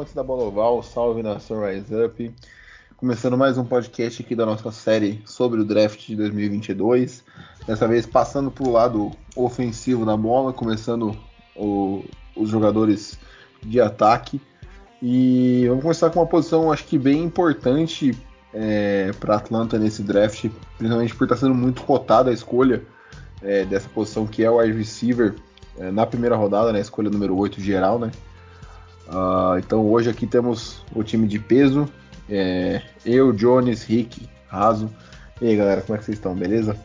Amantes da bola oval, salve nação Rise Up. Começando mais um podcast aqui da nossa série sobre o draft de 2022. Dessa vez passando para o lado ofensivo da bola, começando o- os jogadores de ataque. E vamos começar com uma posição, acho que bem importante para Atlanta nesse draft, principalmente por estar sendo muito cotada a escolha é, dessa posição, que é o wide receiver, é, na primeira rodada, na escolha número 8 geral, né? Ah, então hoje aqui temos o time de peso. é, eu, Jones, Rick, Raso. E aí galera, como é que vocês estão? Beleza?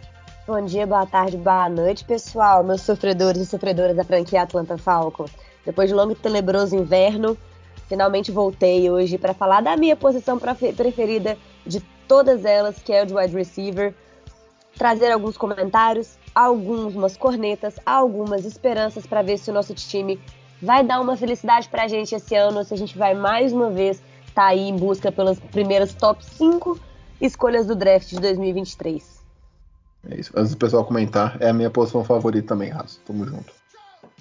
Bom dia, boa tarde, boa noite, pessoal, meus sofredores e sofredoras da franquia Atlanta Falcons. Depois de longo e tenebroso inverno, finalmente voltei hoje para falar da minha posição prefe- preferida de todas elas, que é o de wide receiver. Trazer alguns comentários, algumas cornetas, algumas esperanças para ver se o nosso time vai dar uma felicidade pra gente esse ano, se a gente vai mais uma vez estar aí em busca pelas primeiras top 5 escolhas do draft de 2023. É isso. Antes do pessoal comentar, é a minha posição favorita também, Raso. Tamo junto.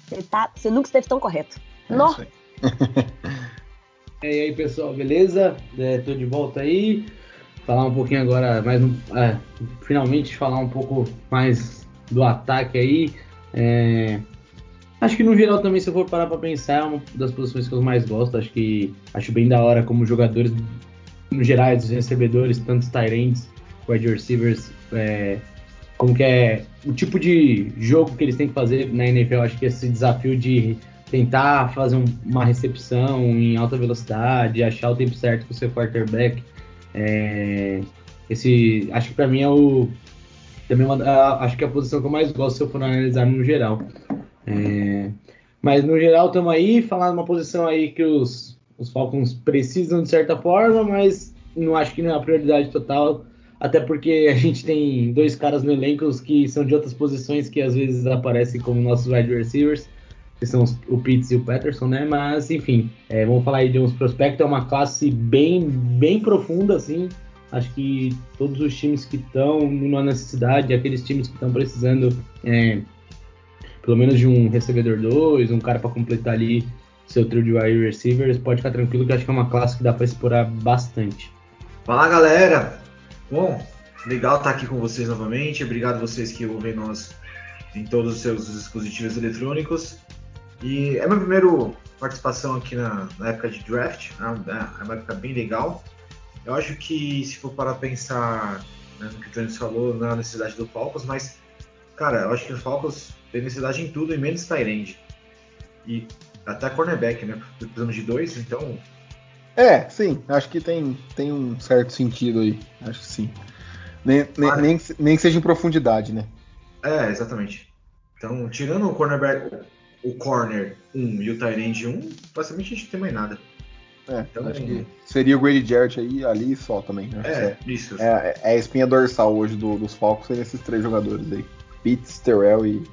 Você, tá, você nunca esteve tão correto. É aí. E aí, pessoal, beleza? É, tô de volta aí. Falar um pouquinho agora, mais um, é, finalmente falar um pouco mais do ataque aí. É, acho que no geral também, se eu for parar pra pensar, é uma das posições que eu mais gosto. Acho que acho bem da hora como jogadores, no geral, os recebedores, tanto os tight wide receivers, é, como que é o tipo de jogo que eles têm que fazer na NFL. Acho que esse desafio de tentar fazer um- uma recepção em alta velocidade, achar o tempo certo com o seu quarterback. É, esse, acho que para mim é o também uma, a- acho que é a posição que eu mais gosto se eu for analisar no geral. É, mas no geral estamos aí falar uma posição aí que os, os Falcons precisam de certa forma, mas não acho que não é a prioridade total. Até porque a gente tem dois caras no elenco que são de outras posições que às vezes aparecem como nossos wide receivers que são os- o Pitts e o Patterson, né? Mas, enfim, é, vamos falar aí de uns prospectos, é uma classe bem, bem profunda, assim. Acho que todos os times que estão numa necessidade, aqueles times que estão precisando, é, pelo menos de um recebedor 2, um cara para completar ali seu trio de wide receivers, pode ficar tranquilo que acho que é uma classe que dá para explorar bastante. Fala galera! Bom, legal estar aqui com vocês novamente. Obrigado vocês que ouvem nós em todos os seus dispositivos eletrônicos. E é minha primeira participação aqui na, na época de draft, né? é uma época bem legal. Eu acho que se for para pensar né, no que o Jones falou, na necessidade do Falcons, mas cara, eu acho que os Falcons têm necessidade em tudo, em menos Tyrande. E até cornerback, né? Precisamos de dois, então É, sim, acho que tem, tem um certo sentido aí. Acho que sim. Nem, nem, Ah. nem, que- nem que seja em profundidade, né? É, exatamente. Então, tirando o cornerback, o corner 1 e o tight end 1, basicamente a gente não tem mais nada. É, Então- acho que seria o Grady Jarrett aí, ali só também. né? É, isso. É, é a espinha dorsal hoje do- dos Falcons seriam esses três jogadores aí. Pitts, Terrell e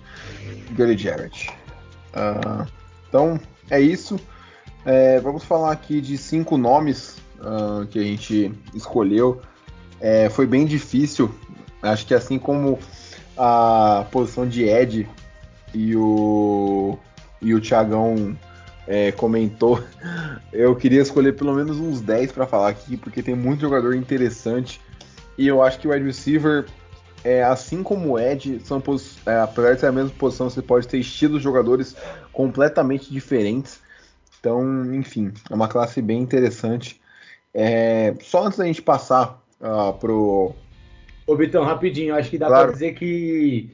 Grady Jarrett. Ah, então, é isso. É, vamos falar aqui de cinco nomes ah, que a gente escolheu. É, foi bem difícil. Acho que assim como a posição de Ed e o, e o Thiagão é, comentou, eu queria escolher pelo menos uns 10 para falar aqui, porque tem muito jogador interessante. E eu acho que o wide receiver, é, assim como o Ed, são é, apesar de ser a mesma posição, você pode ter estilos de jogadores completamente diferentes. Então, enfim, é uma classe bem interessante. É, só antes da gente passar ah, pro. Ô, Vitão, rapidinho, acho que dá Claro. pra dizer que,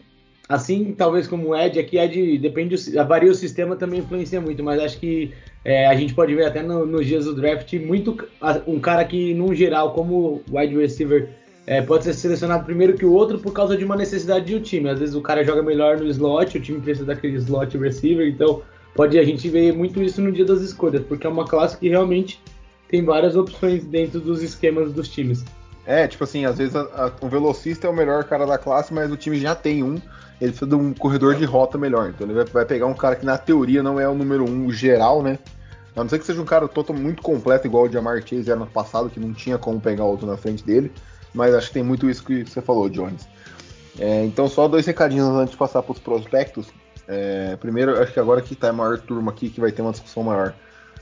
assim, talvez como o Ed, aqui Ed, depende, do, varia o sistema também influencia muito, mas acho que é, a gente pode ver até no- nos dias do draft, muito a- um cara que, num geral, como wide receiver, é, pode ser selecionado primeiro que o outro por causa de uma necessidade de um time. Às vezes o cara joga melhor no slot, o time precisa daquele slot receiver, então pode a gente ver muito isso no dia das escolhas, porque é uma classe que realmente tem várias opções dentro dos esquemas dos times. É, tipo assim, às vezes a, a, o velocista é o melhor cara da classe, mas o time já tem um, ele precisa de um corredor de rota melhor. Então ele vai, vai pegar um cara que na teoria não é o número um geral, né? A não ser que seja um cara totalmente muito completo, igual o Jamar Chase era no passado, que não tinha como pegar outro na frente dele. Mas acho que tem muito isso que você falou, Jones. É, então, só dois recadinhos antes de passar para os prospectos. É, primeiro, acho que agora que está a maior turma aqui, que vai ter uma discussão maior.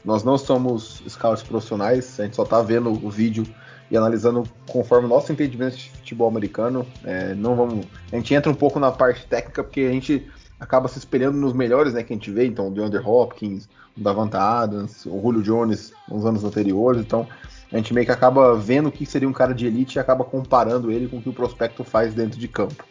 Nós não somos scouts profissionais, a gente só está vendo o vídeo e analisando conforme o nosso entendimento de futebol americano. É, não vamos, a gente entra um pouco na parte técnica porque a gente acaba se espelhando nos melhores né, que a gente vê, então o DeAndre Hopkins, o Davanta Adams, o Julio Jones nos anos anteriores, então a gente meio que acaba vendo o que seria um cara de elite e acaba comparando ele com o que o prospecto faz dentro de campo.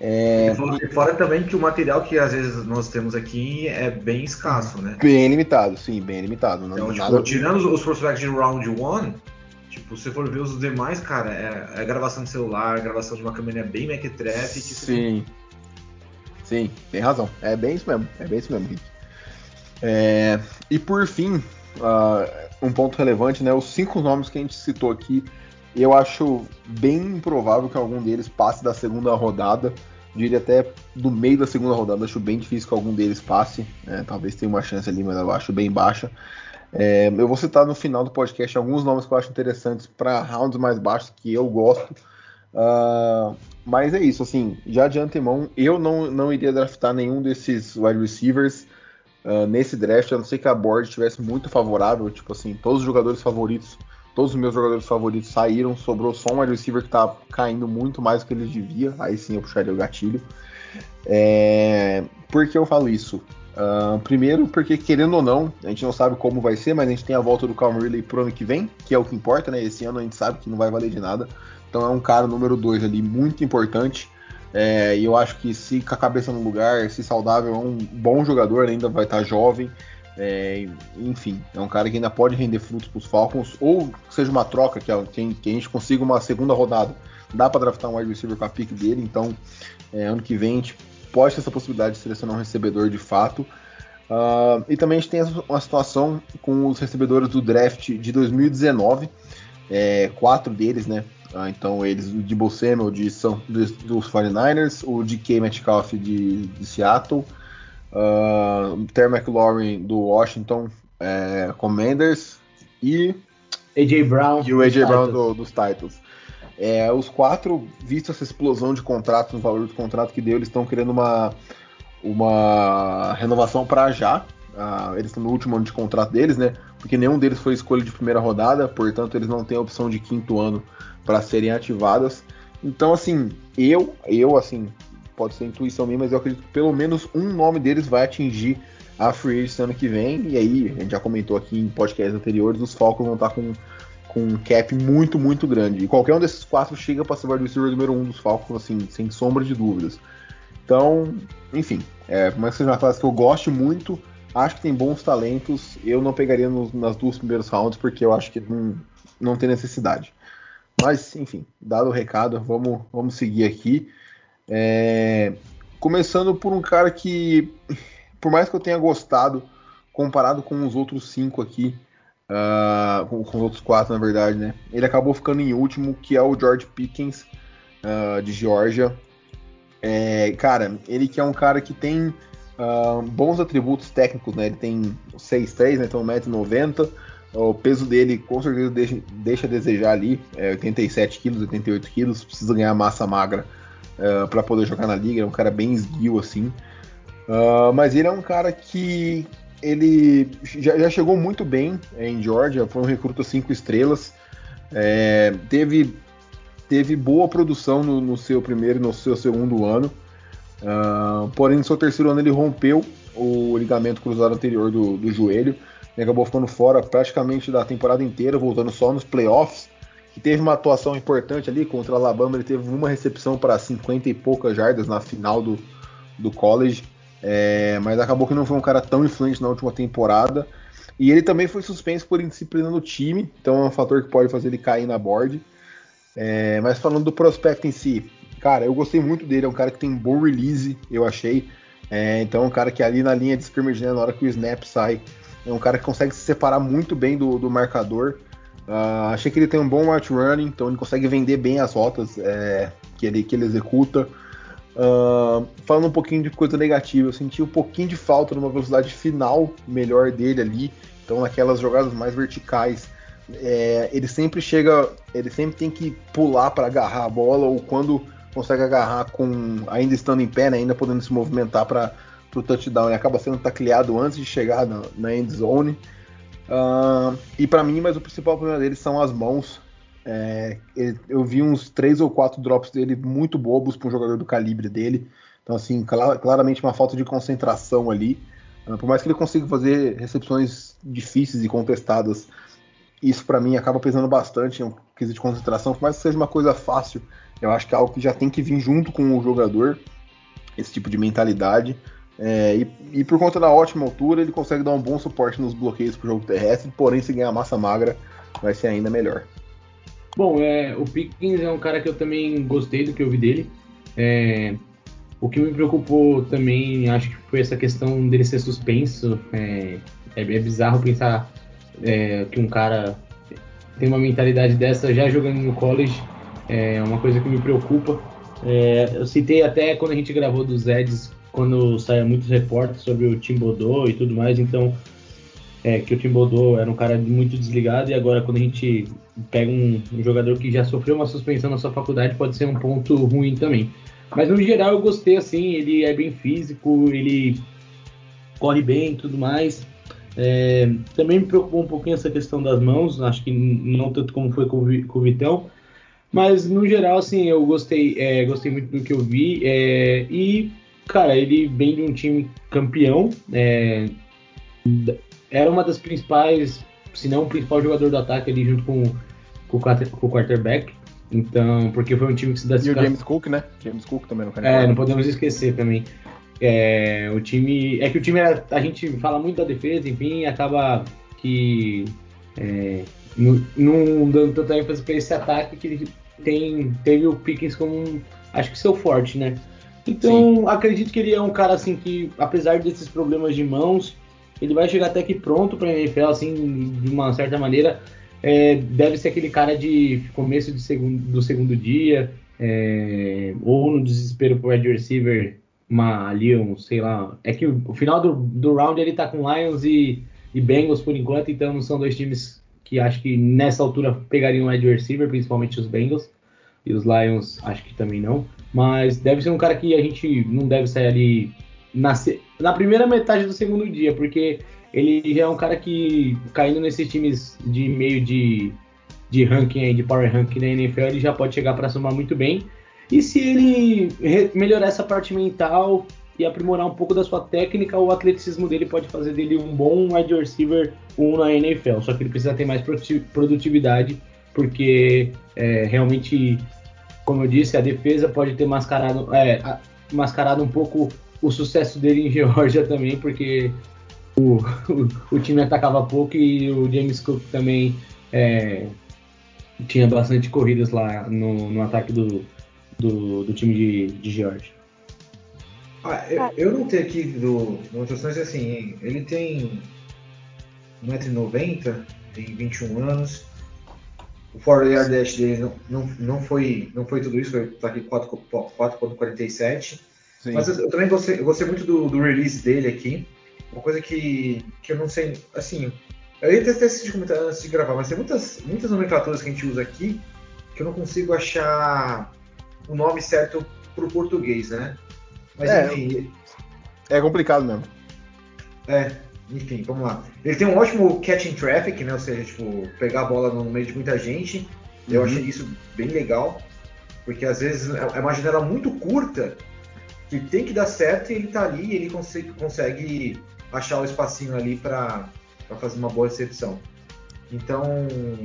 É... Fora também que o material que às vezes nós temos aqui é bem escasso, né? Bem limitado, sim, bem limitado. Então, tipo, nada... tirando os prospectos de round one, Tipo, se for ver os demais, cara, é, é gravação de celular, gravação de uma câmera bem mequetrefe. Sim. Sim, tem razão. É bem isso mesmo. É bem isso mesmo, Rick. É, e por fim, uh, um ponto relevante, né? Os cinco nomes que a gente citou aqui, eu acho bem improvável que algum deles passe da segunda rodada. Diria até do meio da segunda rodada. Acho bem difícil que algum deles passe. Né? Talvez tenha uma chance ali, mas eu acho bem baixa. É, eu vou citar no final do podcast alguns nomes que eu acho interessantes para rounds mais baixos que eu gosto. Uh, mas é isso, assim, já de antemão, eu não, não iria draftar nenhum desses wide receivers uh, nesse draft, a não ser que a board estivesse muito favorável. Tipo assim, todos os jogadores favoritos, todos os meus jogadores favoritos saíram, sobrou só um receiver que tá caindo muito mais do que ele devia. Aí sim eu puxaria o gatilho. É, por que eu falo isso? Uh, primeiro, porque querendo ou não, a gente não sabe como vai ser, mas a gente tem a volta do Calm Ridley pro ano que vem, que é o que importa, né? Esse ano a gente sabe que não vai valer de nada. Então é um cara número 2 ali muito importante. É, e eu acho que se com a cabeça no lugar, se saudável, é um bom jogador, ainda vai estar jovem. É, enfim, é um cara que ainda pode render frutos para os Falcons, ou seja uma troca, que, é, que, a gente consiga uma segunda rodada. Dá para draftar um wide receiver com a pick dele, então é, ano que vem a gente pode ter essa possibilidade de selecionar um recebedor de fato. Uh, e também a gente tem uma situação com os recebedores do draft de 2019, é, quatro deles, né? Uh, então eles, o Debo Samuel de São, dos, dos 49ers, o DK Metcalf de, de Seattle, uh, o Terry McLaurin do Washington é, Commanders e AJ Brown e o AJ Brown do, dos Titans. É, os quatro, visto essa explosão de contratos, no valor do contrato que deu, eles estão querendo uma, uma renovação para já. Uh, eles estão no último ano de contrato deles, né? Porque nenhum deles foi escolha de primeira rodada, portanto eles não têm a opção de quinto ano para serem ativadas. Então, assim, eu, eu, assim, pode ser intuição minha, mas eu acredito que pelo menos um nome deles vai atingir a Free Agency ano que vem. E aí, a gente já comentou aqui em podcasts anteriores, os Falcons vão estar com com um cap muito, muito grande. E qualquer um desses quatro chega para ser o receiver número um dos Falcons, assim, sem sombra de dúvidas. Então, enfim, é, por mais que seja uma classe que eu goste muito, acho que tem bons talentos. Eu não pegaria nos, nas duas primeiras rounds, porque eu acho que não, não tem necessidade. Mas, enfim, dado o recado, vamos, vamos seguir aqui. É, começando por um cara que, por mais que eu tenha gostado, comparado com os outros cinco aqui, uh, com, com, os outros quatro, na verdade, né? Ele acabou ficando em último, que é o George Pickens, uh, de Georgia. É, cara, ele que é um cara que tem uh, bons atributos técnicos, né? Ele tem 6'3", né? Então 1,90m. O peso dele com certeza deixa, deixa a desejar ali, é 87 quilos, 88 quilos, precisa ganhar massa magra uh, para poder jogar na liga, é um cara bem esguio assim. Uh, mas ele é um cara que ele já, já, chegou muito bem em Georgia, foi um recruta cinco estrelas, é, teve, teve boa produção no, no, seu primeiro e no seu segundo ano, uh, porém no seu terceiro ano ele rompeu o ligamento cruzado anterior do, do joelho e acabou ficando fora praticamente da temporada inteira, voltando só nos playoffs, que teve uma atuação importante ali contra o Alabama, ele teve uma recepção para 50 e poucas jardas na final do, do college, é, mas acabou que não foi um cara tão influente na última temporada. E ele também foi suspenso por indisciplina no time, então é um fator que pode fazer ele cair na board. É, mas falando do prospecto em si, cara, eu gostei muito dele, é um cara que tem bom release, eu achei. É, então é um cara que ali na linha de scrimmage, né, na hora que o snap sai, é um cara que consegue se separar muito bem do, do marcador. Uh, achei que ele tem um bom route running, então ele consegue vender bem as rotas é, que, ele, que ele executa. Uh, falando um pouquinho de coisa negativa, eu senti um pouquinho de falta numa velocidade final melhor dele ali. Então naquelas jogadas mais verticais, é, ele sempre chega, ele sempre tem que pular para agarrar a bola ou quando consegue agarrar com ainda estando em pé, né, ainda podendo se movimentar para o touchdown, ele acaba sendo tacleado antes de chegar na, na end zone. Uh, e para mim, mas o principal problema dele são as mãos. É, eu vi uns três ou quatro drops dele muito bobos para um jogador do calibre dele. Então, assim, cl claramente uma falta de concentração ali. Uh, por mais que ele consiga fazer recepções difíceis e contestadas, isso para mim acaba pesando bastante em um quesito de concentração. Por mais que seja uma coisa fácil, eu acho que é algo que já tem que vir junto com o jogador, esse tipo de mentalidade. É, e, e, por conta da ótima altura, ele consegue dar um bom suporte nos bloqueios para o jogo terrestre, porém, se ganhar massa magra, vai ser ainda melhor. Bom, é, o Pickens é um cara que eu também gostei do que eu vi dele. É, o que me preocupou também, acho que foi essa questão dele ser suspenso. É, é, é bizarro pensar é, que um cara tem uma mentalidade dessa já jogando no college. É uma coisa que me preocupa. É, eu citei até quando a gente gravou dos Eds quando saia muitos reportes sobre o Tim Bodô e tudo mais, então é, que o Tim Bodô era um cara muito desligado e agora quando a gente pega um, um, jogador que já sofreu uma suspensão na sua faculdade pode ser um ponto ruim também. Mas no geral eu gostei assim, ele é bem físico, ele corre bem e tudo mais. É, também me preocupou um pouquinho essa questão das mãos, acho que não tanto como foi com o Vitão, mas no geral assim eu gostei, é, gostei muito do que eu vi é, e Cara, ele vem de um time campeão. É, era uma das principais, se não o principal jogador do ataque ali junto com, com, com o quarterback. Então, porque foi um time que se dá E o James Cook, né? James Cook também no É, não podemos esquecer também. É, o time. É que o time era, A gente fala muito da defesa, enfim, acaba que. É, não, não dando tanta ênfase para esse ataque que ele tem, teve o Pickens como acho que seu forte, né? Então, Sim. acredito que ele é um cara assim que, apesar desses problemas de mãos, ele vai chegar até que pronto para a NFL, assim, de uma certa maneira. É, deve ser aquele cara de começo de segundo, do segundo dia, é, ou no desespero pro wide receiver, uma, ali um, sei lá. É que o, o, final do, do round ele tá com Lions e, e Bengals por enquanto, então não são dois times que acho que nessa altura pegariam wide receiver, principalmente os Bengals. E os Lions acho que também não. Mas deve ser um cara que a gente não deve sair ali na, na primeira metade do segundo dia, porque ele já é um cara que, caindo nesses times de meio de, de ranking, de power ranking na NFL, ele já pode chegar para somar muito bem. E se ele melhorar essa parte mental e aprimorar um pouco da sua técnica, o atleticismo dele pode fazer dele um bom wide receiver 1 na NFL. Só que ele precisa ter mais produtividade, porque é, realmente como eu disse, a defesa pode ter mascarado, é, mascarado um pouco o sucesso dele em Georgia também, porque o, o, o, time atacava pouco e o James Cook também é, tinha bastante corridas lá no, no ataque do, do, do time de, de Georgia. Ah, eu, eu não tenho aqui do anotações assim, ele tem 1,90m, tem 21 anos, o 4 yard dash dele não, não, não, foi, não foi tudo isso, foi tá aqui 4.47. Mas eu, eu, também gostei, eu gostei muito do, do, release dele aqui. Uma coisa que, que eu não sei, assim, eu ia até assistir comentar antes de gravar, mas tem muitas, muitas nomenclaturas que a gente usa aqui que eu não consigo achar o nome certo pro português, né? Mas é, enfim. É complicado mesmo. É, enfim, vamos lá. Ele tem um ótimo catching traffic, né? Ou seja, tipo, pegar a bola no meio de muita gente. Eu uhum. achei isso bem legal. Porque às vezes é uma janela muito curta que tem que dar certo e ele tá ali e ele consegue, consegue achar o espacinho ali para fazer uma boa recepção. Então,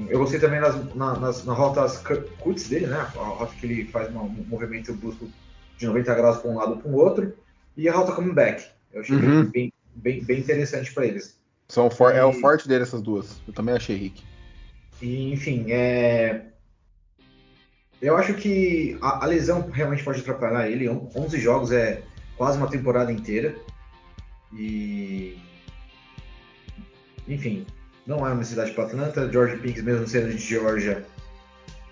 eu gostei também nas, nas, nas, nas rotas cuts dele, né? A rota que ele faz um movimento brusco de 90 graus para um lado para o outro. E a rota comeback. Eu achei uhum. bem, bem, bem interessante para eles. São for, e, é o forte dele essas duas. Eu também achei Rick. E, enfim, é, eu acho que a, a, lesão realmente pode atrapalhar ele. 11 jogos é, quase uma temporada inteira. E. Enfim, não é uma cidade para Atlanta. George Pickens, mesmo sendo de Georgia,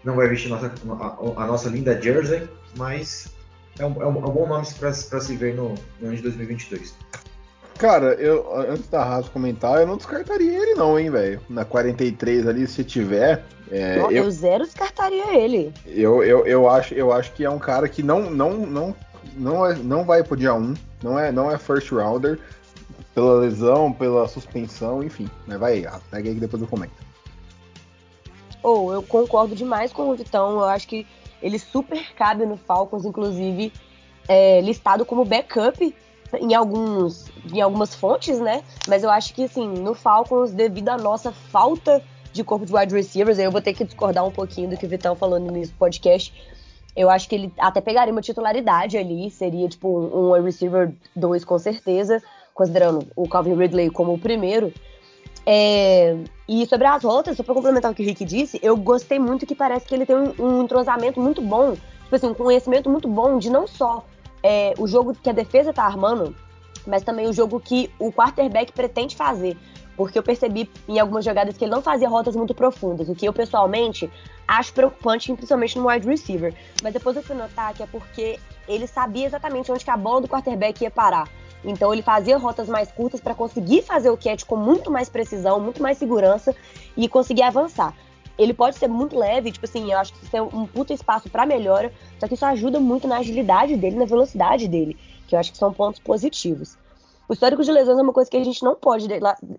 não vai vestir nossa, a, a nossa linda jersey, mas é um, é um, é um bom nome para se ver no, no ano de 2022. Cara, eu, antes da Raso comentar, eu não descartaria ele não, hein, velho. Na 43 ali, se tiver... É, não, eu, eu zero descartaria ele. Eu, eu, eu, acho, eu acho que é um cara que não, não, não, não, é, não vai pro dia 1, não é, não é first rounder, pela lesão, pela suspensão, enfim. Né, vai aí, pega aí que depois eu comento. Ou, oh, eu concordo demais com o Vitão, eu acho que ele super cabe no Falcons, inclusive é, listado como backup em, alguns, em algumas fontes, né? Mas eu acho que, assim, no Falcons, devido à nossa falta de corpo de wide receivers, eu vou ter que discordar um pouquinho do que o Vitão falou no podcast. Eu acho que ele até pegaria uma titularidade ali, seria tipo um wide receiver 2 com certeza, considerando o Calvin Ridley como o primeiro. É, e sobre as rotas, só pra complementar o que o Rick disse, eu gostei muito que parece que ele tem um, um entrosamento muito bom, tipo assim, um conhecimento muito bom de não só é, o jogo que a defesa tá armando, mas também o jogo que o quarterback pretende fazer. Porque eu percebi em algumas jogadas que ele não fazia rotas muito profundas, o que eu pessoalmente acho preocupante, principalmente no wide receiver. Mas depois eu fui notar que é porque ele sabia exatamente onde a bola do quarterback ia parar. Então ele fazia rotas mais curtas para conseguir fazer o catch com muito mais precisão, muito mais segurança e conseguir avançar. Ele pode ser muito leve, tipo assim, eu acho que isso é um puto espaço para melhora, só que isso ajuda muito na agilidade dele, na velocidade dele, que eu acho que são pontos positivos. O histórico de lesões é uma coisa que a gente não pode,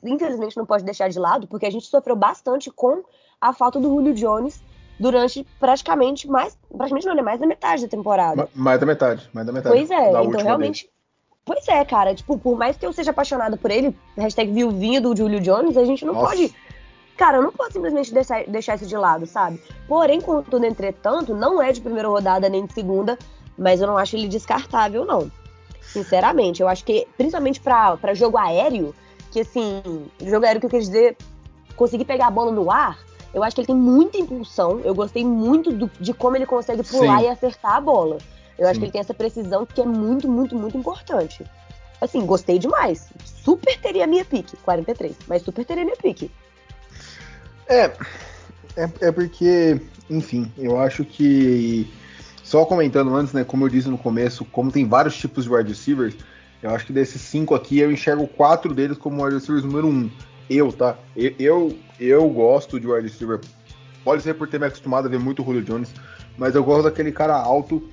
infelizmente, não pode deixar de lado, porque a gente sofreu bastante com a falta do Julio Jones durante praticamente mais, praticamente não, é mais da metade da temporada. Mais da metade, mais da metade. Pois é, então realmente vez. Pois é, cara, tipo, por mais que eu seja apaixonado por ele, hashtag viuvinho do Julio Jones, a gente não Nossa. pode. Cara, eu não posso simplesmente deixar, deixar isso de lado, sabe? Porém, contudo, entretanto, não é de primeira rodada nem de segunda, mas eu não acho ele descartável, não. Sinceramente, eu acho que, principalmente para jogo aéreo, que assim, jogo aéreo que eu quis dizer, conseguir pegar a bola no ar, eu acho que ele tem muita impulsão. Eu gostei muito do, de como ele consegue pular Sim. e acertar a bola. Eu Sim. acho que ele tem essa precisão que é muito, muito, muito importante. Assim, gostei demais. Super teria minha pique, 43, mas super teria minha pique. É, é, é porque, enfim, eu acho que. Só comentando antes, né, como eu disse no começo, como tem vários tipos de wide receivers, eu acho que desses cinco aqui eu enxergo quatro deles como wide receivers número um. Eu, tá? Eu, eu, eu gosto de wide receiver. Pode ser por ter me acostumado a ver muito o Julio Jones, mas eu gosto daquele cara alto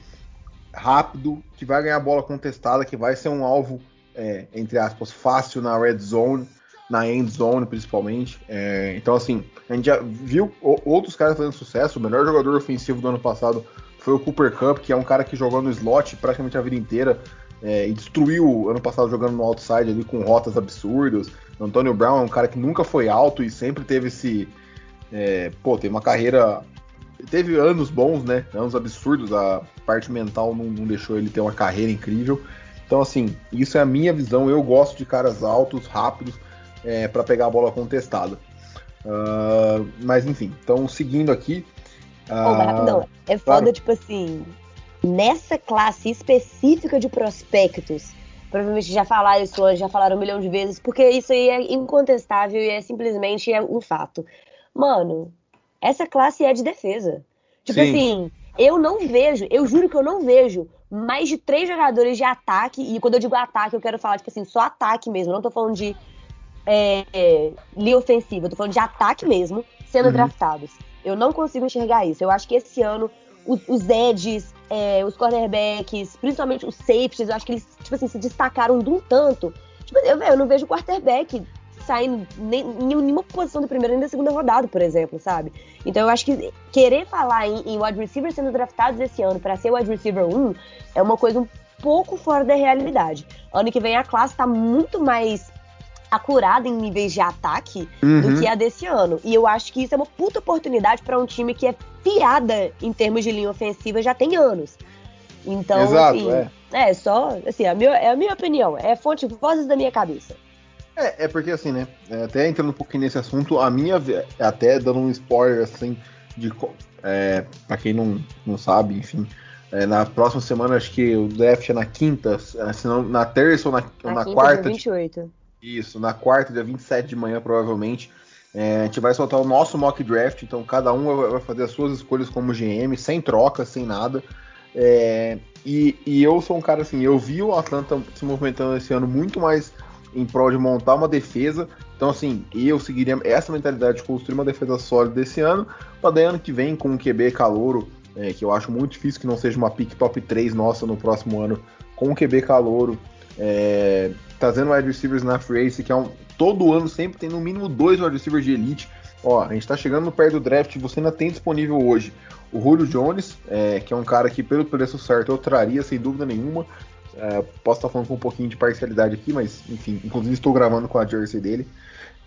rápido, que vai ganhar bola contestada, que vai ser um alvo, é, entre aspas, fácil na red zone, na end zone principalmente. É, então, assim, a gente já viu outros caras fazendo sucesso. O melhor jogador ofensivo do ano passado foi o Cooper Cup, que é um cara que jogou no slot praticamente a vida inteira. É, e destruiu ano passado jogando no outside ali com rotas absurdas. Antônio Brown é um cara que nunca foi alto e sempre teve esse. É, pô, tem uma carreira teve anos bons, né? Anos absurdos. A parte mental não, não deixou ele ter uma carreira incrível. Então, assim, isso é a minha visão. Eu gosto de caras altos, rápidos, é, para pegar a bola contestada. Uh, mas, enfim, então, seguindo aqui. Uh, oh, rapidão. É foda, claro. tipo assim, nessa classe específica de prospectos. Provavelmente já falaram isso, já falaram um milhão de vezes, porque isso aí é incontestável e é simplesmente é um fato. Mano, essa classe é de defesa. Tipo Sim. assim, eu não vejo, eu juro que eu não vejo mais de três jogadores de ataque, e quando eu digo ataque, eu quero falar, tipo assim, só ataque mesmo, não tô falando de é, é, linha ofensiva, eu tô falando de ataque mesmo, sendo uhum. draftados. Eu não consigo enxergar isso. Eu acho que esse ano os, os edges, é, os cornerbacks, principalmente os safeties, eu acho que eles, tipo assim, se destacaram de um tanto. Tipo, eu, eu não vejo quarterback saindo nem, em nenhuma posição da primeira nem da segunda rodada, por exemplo, sabe? Então eu acho que querer falar em, em wide receiver sendo draftados esse ano para ser wide receiver 1 é uma coisa um pouco fora da realidade. Ano que vem a classe tá muito mais acurada em níveis de ataque uhum. do que a desse ano. E eu acho que isso é uma puta oportunidade para um time que é fiada em termos de linha ofensiva já tem anos. Então, Exato, assim, é. é só, assim, a minha, é a minha opinião, é fonte vozes da minha cabeça. É, é porque assim, né? É, até entrando um pouquinho nesse assunto, a minha, até dando um spoiler assim, de. É, pra quem não, não sabe, enfim. É, na próxima semana, acho que o draft é na quinta, é, se não na terça ou na, ou na quinta, quarta. dia 28. Isso, na quarta, dia 27 de manhã, provavelmente. É, a gente vai soltar o nosso mock draft, então cada um vai- fazer as suas escolhas como GM, sem troca, sem nada. É, e, e eu sou um cara assim, eu vi o Atlanta se movimentando esse ano muito mais em prol de montar uma defesa. Então, assim, eu seguiria essa mentalidade de construir uma defesa sólida esse ano, para daí ano que vem, com um QB calouro, é, que eu acho muito difícil que não seja uma pick top 3 nossa no próximo ano, com um QB calouro, é, trazendo wide receivers na free agency, que é um. Todo ano sempre tem no mínimo dois wide receivers de elite. Ó, a gente tá chegando no perto do draft, você ainda tem disponível hoje o Julio Jones, é, que é um cara que, pelo preço certo, eu traria sem dúvida nenhuma. É, posso estar falando com um pouquinho de parcialidade aqui, mas enfim, inclusive estou gravando com a jersey dele.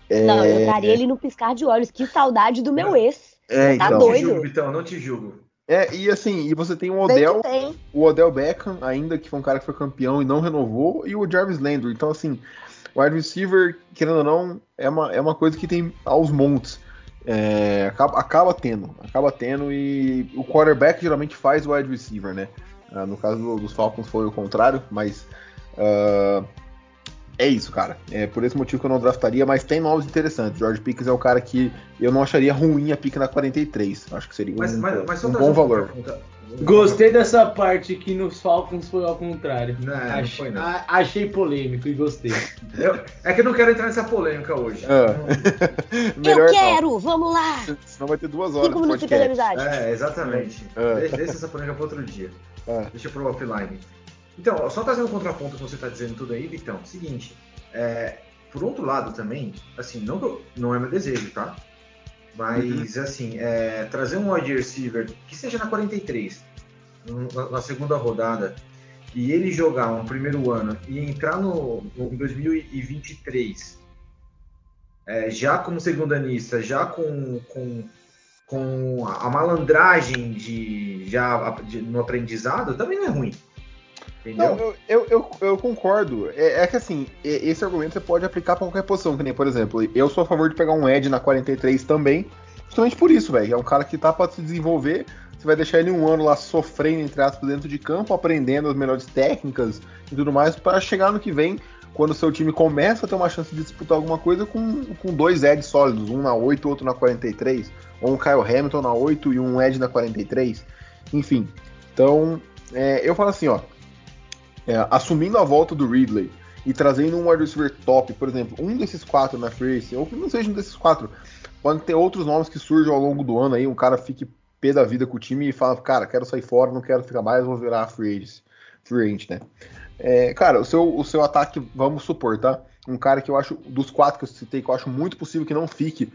É, Não, eu daria ele no piscar de olhos. Que saudade do meu ex. é, tá então. Não te doido? julgo, Vitão, não te julgo. É, e assim, e você tem o Odell, tem. o Odell Beckham, ainda que foi um cara que foi campeão e não renovou, e o Jarvis Landry. Então, assim, o wide receiver, querendo ou não, é uma, é uma coisa que tem aos montes. É, acaba, acaba tendo, acaba tendo, e o quarterback geralmente faz o wide receiver, né? Ah, no caso do- dos Falcons foi o contrário, mas ah, é isso, cara. É por esse motivo que eu não draftaria, mas tem nomes interessantes. George Pickens é um cara que eu não acharia ruim a pick na 43. Acho que seria Mas, um, mas, mas um bom valor. Gostei dessa parte que nos Falcons foi ao contrário. Não, não achei, foi, não. a- achei polêmico e gostei. Eu- é que eu não quero entrar nessa polêmica hoje. Ah. Eu Melhor não. quero, vamos lá. Senão vai ter duas horas Cinco minutos de amizade. É, exatamente. É. Deixa, deixa essa polêmica para outro dia. É. Deixa pro offline. Então, só trazendo um contraponto que você tá dizendo tudo aí, Vitão. Seguinte, é, por outro lado também, assim, não, não é meu desejo, tá? Mas, assim, é, trazer um wide receiver que seja na 43, na, na segunda rodada, e ele jogar um primeiro ano e entrar no, no em 2023 é, já como segundanista, já com, com, com a malandragem de já de- no aprendizado, também não é ruim. Entendeu? Não, eu, eu, eu, concordo. É, é que assim, esse argumento você pode aplicar pra qualquer posição, que nem, por exemplo, eu sou a favor de pegar um Ed na 43 também, justamente por isso, velho. É um cara que tá pra se desenvolver, você vai deixar ele um ano lá sofrendo, entre aspas, dentro de campo, aprendendo as melhores técnicas e tudo mais, para chegar no que vem, quando o seu time começa a ter uma chance de disputar alguma coisa com, com dois Eds sólidos, um na 8 outro na 43, ou um Kyle Hamilton na 8 e um Ed na 43, enfim. Então, é, eu falo assim, ó, é, assumindo a volta do Ridley e trazendo um wide receiver top, por exemplo, um desses quatro na free agency, ou que não seja um desses quatro, pode ter outros nomes que surjam ao longo do ano aí, um cara fique pé da vida com o time e fala, cara, quero sair fora, não quero ficar mais, vou virar free free agent né? É, cara, o seu, o seu ataque, vamos supor, tá? Um cara que eu acho, dos quatro que eu citei, que eu acho muito possível que não fique,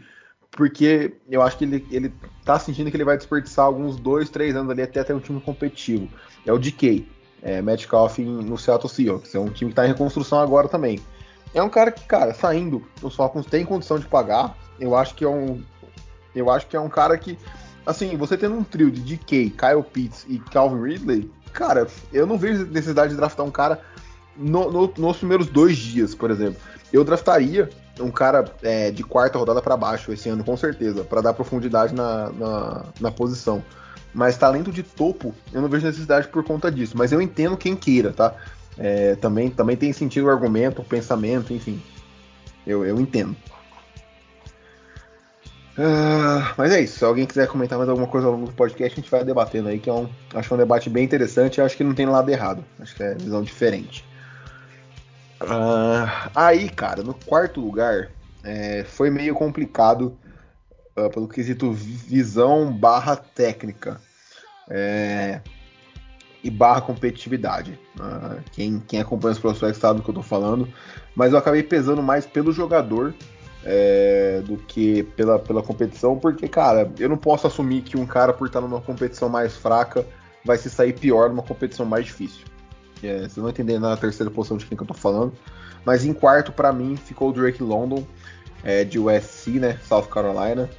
porque eu acho que ele, ele tá sentindo que ele vai desperdiçar alguns dois, três anos ali até ter um time competitivo. É o DK é, Metcalf no Seattle Seahawks. É um time que está em reconstrução agora também. É um cara que, cara, saindo, os Falcons têm condição de pagar. Eu acho que é um. Eu acho que é um cara que. Assim, você tendo um trio de DK, Kyle Pitts e Calvin Ridley, cara, eu não vejo necessidade de draftar um cara no- no- nos primeiros dois dias, por exemplo. Eu draftaria um cara é, de quarta rodada para baixo esse ano, com certeza, para dar profundidade na, na, na posição. Mas talento de topo, eu não vejo necessidade por conta disso. Mas eu entendo quem queira, tá? É, também, também tem sentido o argumento, o pensamento, enfim. Eu, eu entendo. Ah, mas é isso. Se alguém quiser comentar mais alguma coisa ao longo do podcast, a gente vai debatendo aí, que é um, acho é um debate bem interessante acho que não tem lado errado. Acho que é visão diferente. Ah, aí, cara, no quarto lugar, é, foi meio complicado ah, pelo quesito visão barra técnica é, e barra competitividade. Ah, quem, quem acompanha os prospectos sabe do que eu tô falando, mas eu acabei pesando mais pelo jogador é, do que pela, pela competição, porque, cara, eu não posso assumir que um cara, por estar numa competição mais fraca, vai se sair pior numa competição mais difícil. É, vocês vão entender na terceira posição de quem que eu tô falando. Mas em quarto, para mim, ficou o Drake London, é, de USC, né? South Carolina.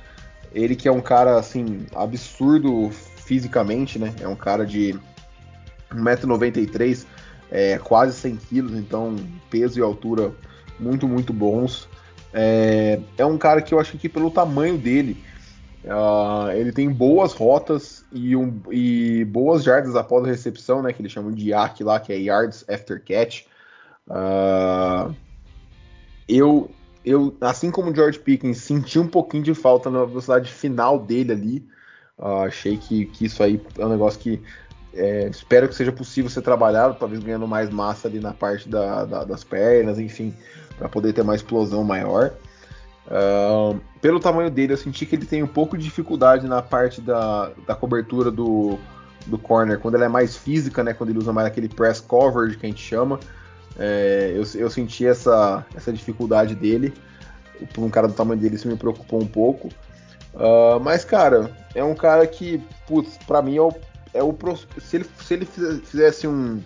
Ele que é um cara, assim, absurdo fisicamente, né? É um cara de 1,93m, é, quase 100 quilos, então peso e altura muito, muito bons. É, é um cara que eu acho que pelo tamanho dele, Uh, ele tem boas rotas e, um, e, boas jardas após a recepção, né? Que eles chamam de YAC lá, que é Yards After Catch. Uh, eu, eu, assim como o George Pickens, senti um pouquinho de falta na velocidade final dele ali. Uh, achei que, que isso aí é um negócio que é, espero que seja possível ser trabalhado, talvez ganhando mais massa ali na parte da, da, das pernas, enfim, para poder ter uma explosão maior. Uh, pelo tamanho dele, eu senti que ele tem um pouco de dificuldade na parte da, da cobertura do, do corner, quando ele é mais física, né? Quando ele usa mais aquele press coverage que a gente chama. É, eu, eu senti essa, essa dificuldade dele. Por um cara do tamanho dele, isso me preocupou um pouco. Uh, mas, cara, é um cara que, putz, pra mim é o. É o se, ele, se ele fizesse um,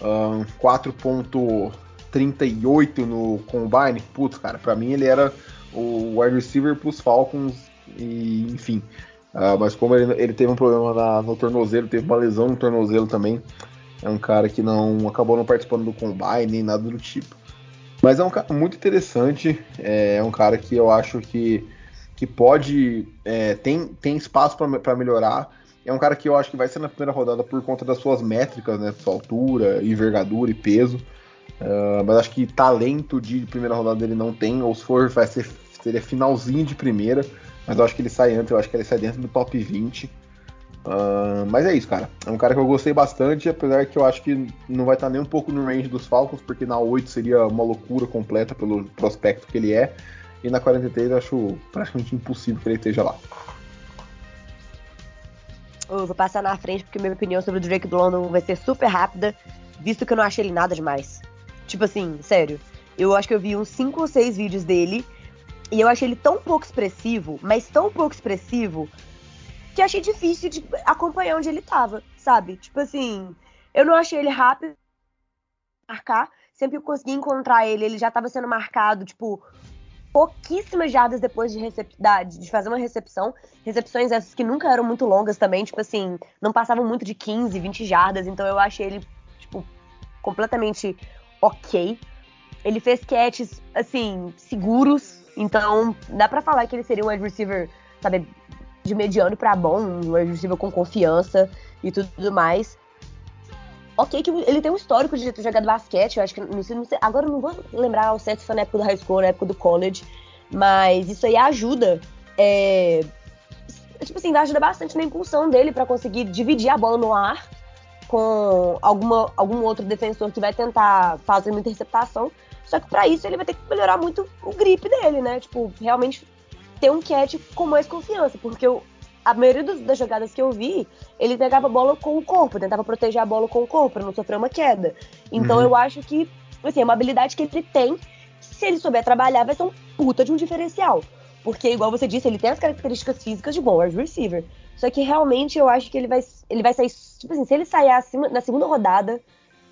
um 4.38 no Combine, putz, cara, pra mim ele era o wide receiver para os Falcons, e enfim. Uh, mas como ele, ele, teve um problema na, no tornozelo, teve uma lesão no tornozelo também, é um cara que não acabou não participando do combine nem nada do tipo. Mas é um cara muito interessante, é, é um cara que eu acho que, que pode, é, tem, tem espaço para melhorar. É um cara que eu acho que vai ser na primeira rodada por conta das suas métricas, né? Sua altura, envergadura e peso. Uh, mas acho que talento de primeira rodada ele não tem, ou se for, vai ser seria finalzinho de primeira. Mas eu acho que ele sai antes, eu acho que ele sai dentro do top 20. Uh, mas é isso, cara. É um cara que eu gostei bastante, apesar que eu acho que não vai estar nem um pouco no range dos Falcons, porque na 8 seria uma loucura completa pelo prospecto que ele é. E na 43 eu acho praticamente impossível que ele esteja lá. Eu vou passar na frente porque minha opinião sobre o Drake do London vai ser super rápida, visto que eu não achei ele nada demais. Tipo assim, sério. Eu acho que eu vi uns 5 ou 6 vídeos dele e eu achei ele tão pouco expressivo, mas tão pouco expressivo, que achei difícil de acompanhar onde ele tava, sabe? Tipo assim, eu não achei ele rápido marcar. Sempre que consegui encontrar ele, ele já tava sendo marcado, tipo, pouquíssimas jardas depois de, de fazer uma recepção. Recepções essas que nunca eram muito longas também, tipo assim, não passavam muito de 15, 20 jardas, então eu achei ele, tipo, completamente ok. Ele fez catches, assim, seguros. Então, dá para falar que ele seria um wide receiver, sabe, de mediano para bom, um receiver com confiança e tudo mais. Ok, que ele tem um histórico de ter jogado basquete, eu acho que. Não sei, não sei, agora eu não vou lembrar ao certo se foi na época do high school, na época do college, mas isso aí ajuda. É, tipo assim, ajuda bastante na impulsão dele para conseguir dividir a bola no ar com alguma, algum outro defensor que vai tentar fazer uma interceptação. Só que para isso ele vai ter que melhorar muito o grip dele, né? Tipo, realmente ter um catch com mais confiança, porque eu, a maioria dos, das jogadas que eu vi, ele pegava a bola com o corpo, tentava proteger a bola com o corpo para não sofrer uma queda. Então uhum. eu acho que, assim, é uma habilidade que ele tem, se ele souber trabalhar, vai ser um puta de um diferencial. Porque, igual você disse, ele tem as características físicas de bom wide receiver. Só que realmente eu acho que ele vai, ele vai sair. Tipo assim, se ele sair acima, na segunda rodada,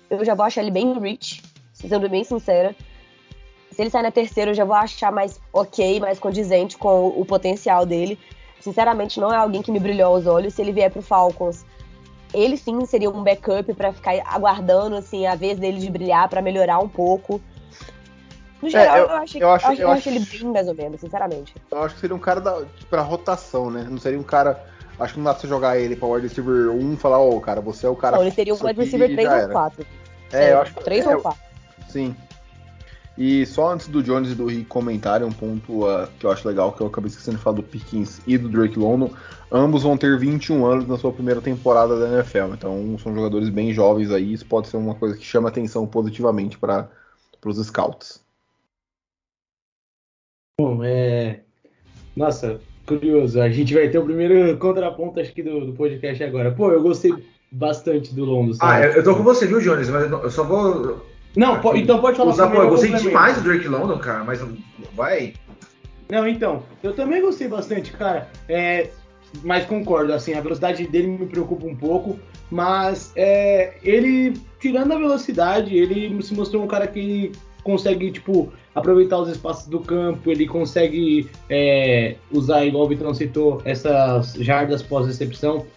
eu já vou achar ele bem rich, sendo bem sincera. Se ele sair na terceira, eu já vou achar mais ok, mais condizente com o, potencial dele. Sinceramente, não é alguém que me brilhou aos olhos. Se ele vier pro Falcons, ele sim seria um backup para ficar aguardando assim a vez dele de brilhar para melhorar um pouco. No geral, é, eu, eu, acho, eu, acho, eu, eu acho, ele bem mais ou menos, sinceramente. Eu acho que seria um cara da, pra rotação, né? Não seria um cara Acho que não dá pra você jogar ele pra wide receiver 1 e falar, ô, oh, cara, você é o cara. Não, ele teria um wide receiver 3 ou 4. É, é, eu acho que. 3 é, ou 4. Sim. E só antes do Jones e do Rick comentarem um ponto uh, que eu acho legal, que eu acabei esquecendo de falar do Pickens e do Drake London, ambos vão ter 21 anos na sua primeira temporada da NFL, então são jogadores bem jovens aí, isso pode ser uma coisa que chama atenção positivamente para os scouts. Bom, é. Nossa, curioso. A gente vai ter o primeiro contraponto, acho que, do, do podcast agora. Pô, eu gostei bastante do Londo. Ah, eu, eu tô com você, viu, Jones? Mas eu só vou. Não, pô, então pode falar usar, pô, Eu gostei demais do Drake London, cara, mas vai. Não, então, eu também gostei bastante, cara. É, mas concordo, assim, a velocidade dele me preocupa um pouco, mas é, ele, tirando a velocidade, ele se mostrou um cara que consegue, tipo, aproveitar os espaços do campo, ele consegue é, usar, igual o Vitor citou, essas jardas pós-recepção.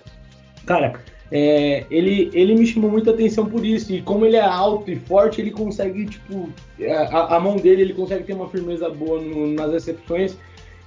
Cara, é, ele, ele me chamou muita atenção por isso, e como ele é alto e forte, ele consegue, tipo, a, a mão dele, ele consegue ter uma firmeza boa no, nas recepções,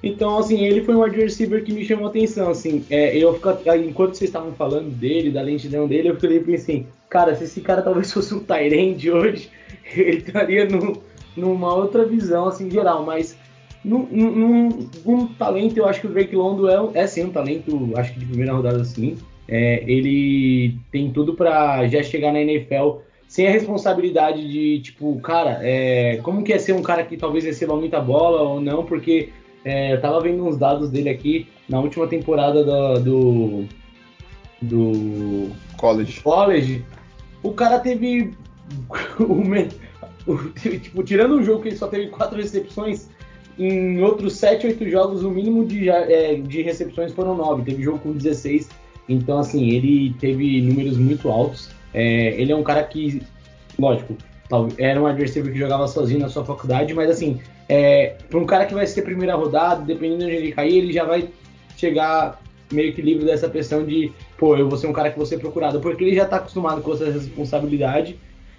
Então, assim, ele foi um wide receiver que me chamou atenção, assim. É, eu fico, enquanto vocês estavam falando dele, da lentidão dele, eu falei assim, cara, se esse cara talvez fosse um Tyrande hoje, ele estaria no, numa outra visão, assim, geral. Mas num, num, num, talento, eu acho que o Drake Londo é, é sim um talento, acho que de primeira rodada, assim. É, ele tem tudo para já chegar na NFL sem a responsabilidade de, tipo, cara, é, como que é ser um cara que talvez receba muita bola ou não, porque é, eu tava vendo uns dados dele aqui na última temporada do, do, do college. college. O cara teve. o, tipo, tirando um jogo que ele só teve quatro recepções, em outros 7, 8 jogos, o mínimo de, é, de recepções foram 9. Teve jogo com 16. Então, assim, ele teve números muito altos. É, ele é um cara que, lógico, era um adversário que jogava sozinho na sua faculdade, mas assim, é, para um cara que vai ser primeira rodada, dependendo de onde ele cair, ele já vai chegar meio que livre dessa pressão de, pô, eu vou ser um cara que vou ser procurado, porque ele já está acostumado com essa responsabilidade.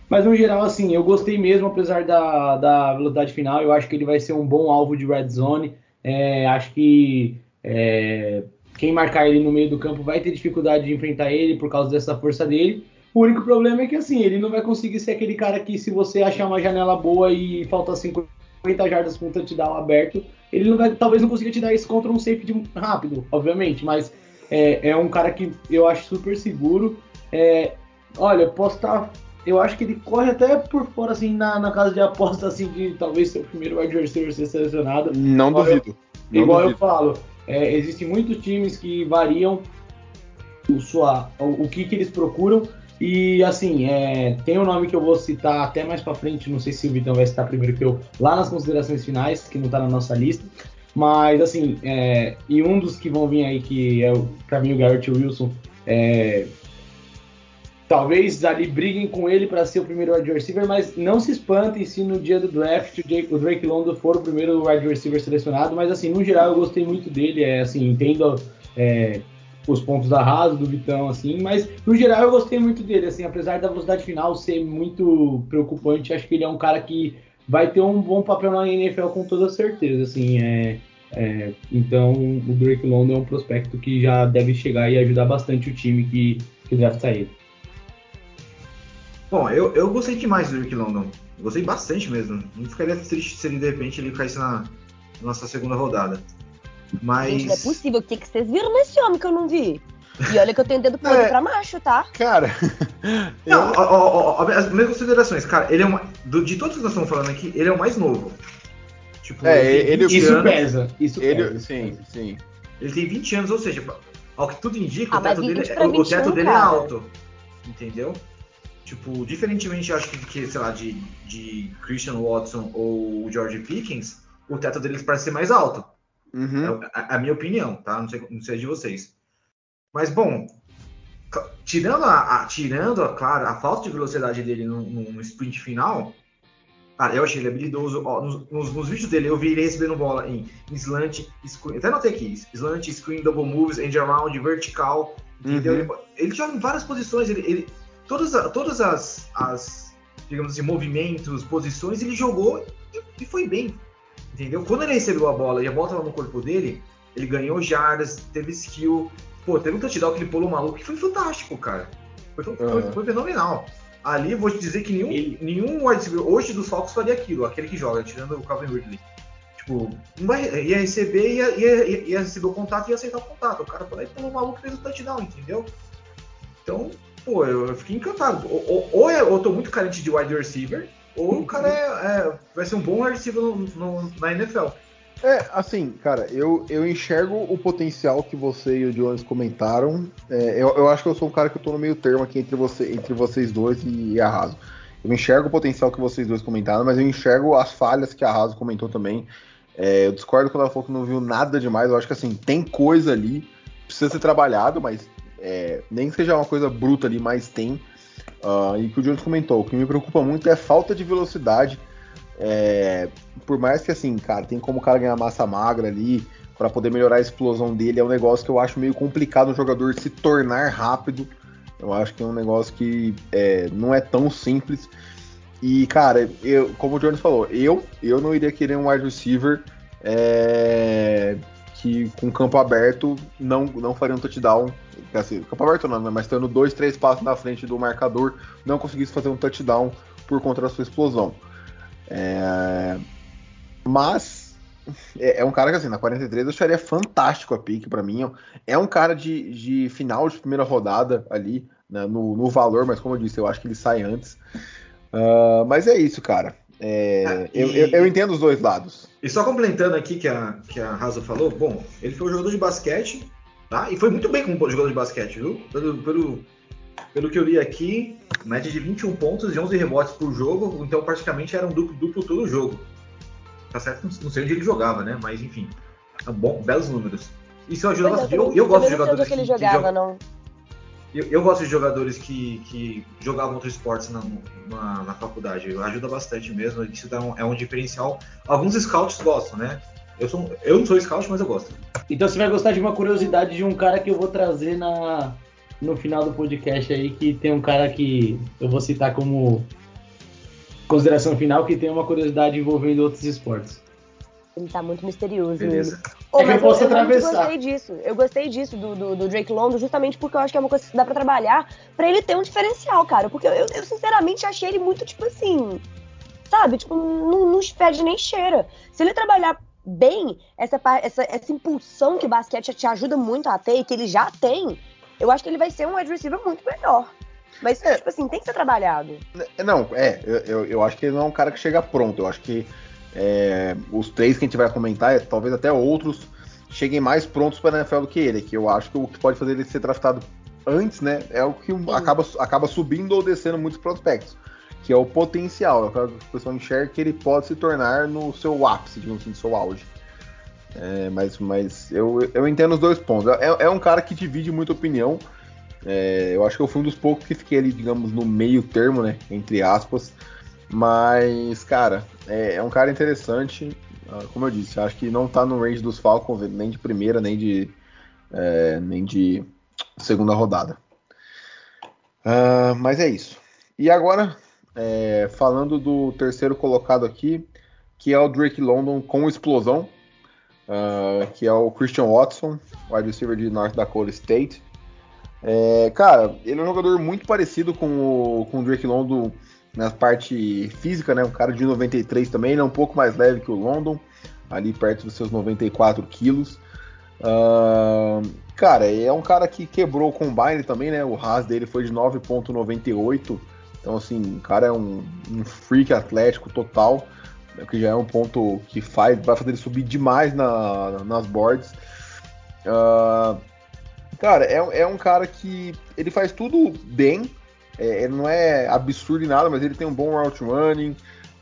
Mas no geral, assim, eu gostei mesmo, apesar da, da velocidade final, eu acho que ele vai ser um bom alvo de red zone. É, acho que é, quem marcar ele no meio do campo vai ter dificuldade de enfrentar ele por causa dessa força dele. O único problema é que assim, ele não vai conseguir ser aquele cara que se você achar uma janela boa e falta 50 jardas com o touchdown aberto, ele não vai, talvez não consiga te dar isso contra um safety rápido, obviamente, mas é, é um cara que eu acho super seguro. É, olha, posso estar. Tá, eu acho que ele corre até por fora, assim, na, na casa de aposta, assim, de talvez ser o primeiro wide receiver ser selecionado. Não igual duvido. Eu, não igual duvido. eu falo, é, existem muitos times que variam o, sua, o, o que, que eles procuram e assim, é, tem um nome que eu vou citar até mais para frente, não sei se o Vitão vai citar primeiro que eu, lá nas considerações finais, que não tá na nossa lista. Mas assim, é, e um dos que vão vir aí, que é para mim o Garrett Wilson, é, talvez ali briguem com ele para ser o primeiro wide receiver, mas não se espantem se no dia do draft o, Drake London for o primeiro wide receiver selecionado, mas assim, no geral eu gostei muito dele, é assim, entendo é, os pontos da Raso, do Vitão, assim, mas no geral eu gostei muito dele, assim, apesar da velocidade final ser muito preocupante, acho que ele é um cara que vai ter um bom papel na NFL com toda certeza, assim, é, é então o Drake London é um prospecto que já deve chegar e ajudar bastante o time que, que drafta ele. Bom, eu, eu gostei demais do Drake London, gostei bastante mesmo, não ficaria triste se ele de repente ele caísse na nossa segunda rodada. Mas. Gente, não é possível. O que, que vocês viram nesse homem que eu não vi? E olha que eu tenho dedo podre é, pra macho, tá? Cara. Não, ó, ó, ó, as minhas considerações, cara, ele é uma. Do, de todos que nós estamos falando aqui, ele é o mais novo. Tipo, é, ele, isso anos, pesa. Isso ele, pesa. Sim, sim. Ele tem 20 anos, ou seja, ao que tudo indica, ah, o teto, dele, é, o teto dele é alto. Entendeu? Tipo, diferentemente, acho que, que sei lá, de, de Christian Watson ou George Pickens, o teto deles parece ser mais alto. Uhum. É a, a, minha opinião, tá? Não sei, não sei de vocês. Mas, bom, tirando, a, a, tirando a, claro, a falta de velocidade dele no sprint final, cara, eu achei ele habilidoso. Ó, nos, nos, nos, vídeos dele, eu vi ele recebendo bola em, em slant, screen, até notei aqui, slant, screen, double moves, end around, vertical, entendeu? Uhum. Ele, ele, joga em várias posições, ele, ele todas, todas as, as, digamos assim, movimentos, posições, ele jogou e, e foi bem. Entendeu? Quando ele recebeu a bola e a bola estava no corpo dele, ele ganhou jardas, teve skill. Pô, teve um touchdown que ele pulou maluco que foi fantástico, cara. Foi, foi, uhum. foi fenomenal. Ali vou te dizer que nenhum, ele... nenhum hoje dos Falcons faria aquilo, aquele que joga, tirando o Calvin Ridley. Tipo, ia receber, ia, ia, ia, receber o contato e ia aceitar o contato. O cara foi lá e pulou maluco e fez o touchdown, entendeu? Então, pô, eu, fiquei encantado. Ou, ou, ou eu tô muito carente de wide receiver, ou o cara é, é, vai ser um bom receiver no, no, na NFL. É, assim, cara, eu, eu enxergo o potencial que você e o Jones comentaram. É, eu, eu acho que eu sou um cara que eu tô no meio termo aqui entre, você, entre vocês dois e, e a Raso. Eu enxergo o potencial que vocês dois comentaram, mas eu enxergo as falhas que a Raso comentou também. É, eu discordo quando ela falou que não viu nada demais. Eu acho que assim, tem coisa ali, precisa ser trabalhado, mas é, nem que seja uma coisa bruta ali, mas tem. Uh, e que o Jones comentou, o que me preocupa muito é a falta de velocidade. É, por mais que assim, cara, tem como o cara ganhar massa magra ali para poder melhorar a explosão dele, é um negócio que eu acho meio complicado o jogador se tornar rápido. Eu acho que é um negócio que é, não é tão simples. E, cara, eu, como o Jones falou, eu, eu não iria querer um wide receiver é, que com campo aberto não, não faria um touchdown. Assim, campo aberto não, né, mas estando dois, três passos na frente do marcador, não conseguisse fazer um touchdown por conta da sua explosão. É, mas é, é, um cara que assim, na 43 eu acharia fantástico a pique para mim. É um cara de, de final de primeira rodada ali, né, no, no, valor, mas como eu disse, eu acho que ele sai antes. Uh, mas é isso, cara. É, ah, e... eu, eu, eu, entendo os dois lados. E só complementando aqui que a, que a Raza falou, bom, ele foi um jogador de basquete, tá? E foi muito bem como jogador de basquete, viu? Pelo, pelo, pelo que eu li aqui, média de 21 pontos e 11 rebotes por jogo, então praticamente era um duplo, duplo todo jogo. Tá certo? Não sei onde ele jogava, né? Mas enfim, é bom, belos números. Isso ajuda bastante. Eu, eu, gosto de jogadores que, ele jogava, não. Eu, eu, gosto de jogadores que, que jogavam outros esportes na, na, na, faculdade. Ajuda bastante mesmo. Isso dá um, é um diferencial. Alguns scouts gostam, né? Eu, sou, eu não sou scout, mas eu gosto. Então você vai gostar de uma curiosidade de um cara que eu vou trazer na, no final do podcast aí, que tem um cara que eu vou citar como consideração final, que tem uma curiosidade envolvendo outros esportes. Ele tá muito misterioso. Beleza. Oh, é que eu posso eu, atravessar. Eu gostei disso. Eu gostei disso do, do, do, Drake London, justamente porque eu acho que é uma coisa que dá pra trabalhar pra ele ter um diferencial, cara. Porque eu, eu sinceramente achei ele muito, tipo assim. Sabe? Tipo, não, não fede nem cheira. Se ele trabalhar bem essa, essa, essa impulsão que o basquete te ajuda muito a ter e que ele já tem, eu acho que ele vai ser um wide receiver muito melhor. Mas, é, tipo assim, tem que ser trabalhado. Não, é, eu, eu acho que ele não é um cara que chega pronto. Eu acho que é, os três que a gente vai comentar, talvez até outros, cheguem mais prontos para a NFL do que ele, que eu acho que o que pode fazer ele ser draftado antes, né, é o que acaba, acaba subindo ou descendo muitos prospectos, que é o potencial, é o que o pessoal enxerga que ele pode se tornar no seu ápice, digamos assim, no seu auge. É, mas mas eu, eu entendo os dois pontos. É, é um cara que divide muita opinião. É, eu acho que eu fui um dos poucos que fiquei ali, digamos, no meio termo, né? Entre aspas. Mas, cara, é, é um cara interessante. Ah, como eu disse, acho que não tá no range dos Falcons, nem de primeira, nem de, é, nem de segunda rodada. Uh, mas é isso. E agora, é, falando do terceiro colocado aqui, que é o Drake London com explosão, uh, que é o Christian Watson, wide receiver de North Dakota State. É, cara, ele é um jogador muito parecido com o, com o Drake London na parte física, né? Um cara de 93 também, é um pouco mais leve que o London, ali perto dos seus 94 quilos. Uh, cara, é um cara que quebrou o combine também, né? O RAS dele foi de 9.98. Então, assim, o cara é um, um freak atlético total, né? que já é um ponto que faz, vai fazer ele subir demais na, nas boards. Uh, cara, é, é um cara que ele faz tudo bem, é, ele não é absurdo em nada, mas ele tem um bom route running.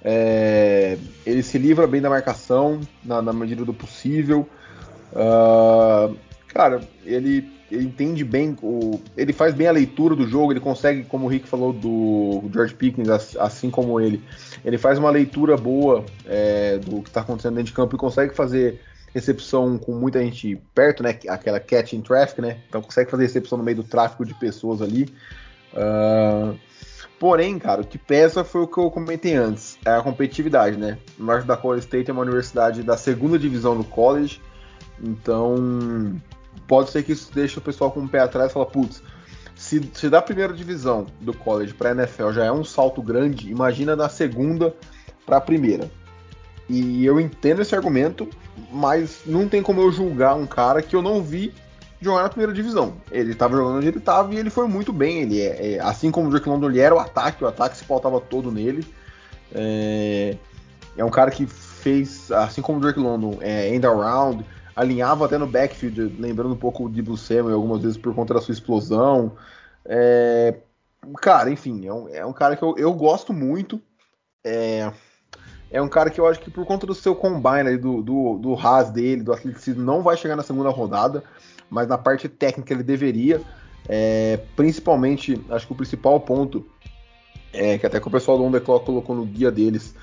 É, ele se livra bem da marcação na, na medida do possível. Uh, cara, ele, ele, entende bem, o, ele faz bem a leitura do jogo, ele consegue, como o Rick falou do George Pickens, assim como ele, ele faz uma leitura boa é, do que está acontecendo dentro de campo e consegue fazer recepção com muita gente perto, né? Aquela catch in traffic, né? Então consegue fazer recepção no meio do tráfego de pessoas ali. Uh, porém, cara, o que pesa foi o que eu comentei antes, é a competitividade, né? North Dakota State é uma universidade da segunda divisão do college, então pode ser que isso deixe o pessoal com o pé atrás e falar, putz, se, se da primeira divisão do college para NFL já é um salto grande, imagina da segunda para a primeira. E eu entendo esse argumento, mas não tem como eu julgar um cara que eu não vi jogar na primeira divisão. Ele estava jogando onde ele estava e ele foi muito bem. Ele é, é, assim como o Drake London, ele era o ataque, o ataque se pautava todo nele. É, é um cara que fez, assim como o Drake London, é, end around, alinhava até no backfield, lembrando um pouco de Blue Samuel algumas vezes por conta da sua explosão. É, cara, enfim, é um, é um, cara que eu, eu gosto muito. É, é um cara que eu acho que por conta do seu combine, do, do, do Haas dele, do atleticismo, não vai chegar na segunda rodada mas na parte técnica ele deveria. É, principalmente, acho que o principal ponto, é, que até que o pessoal do Underclock colocou no guia deles,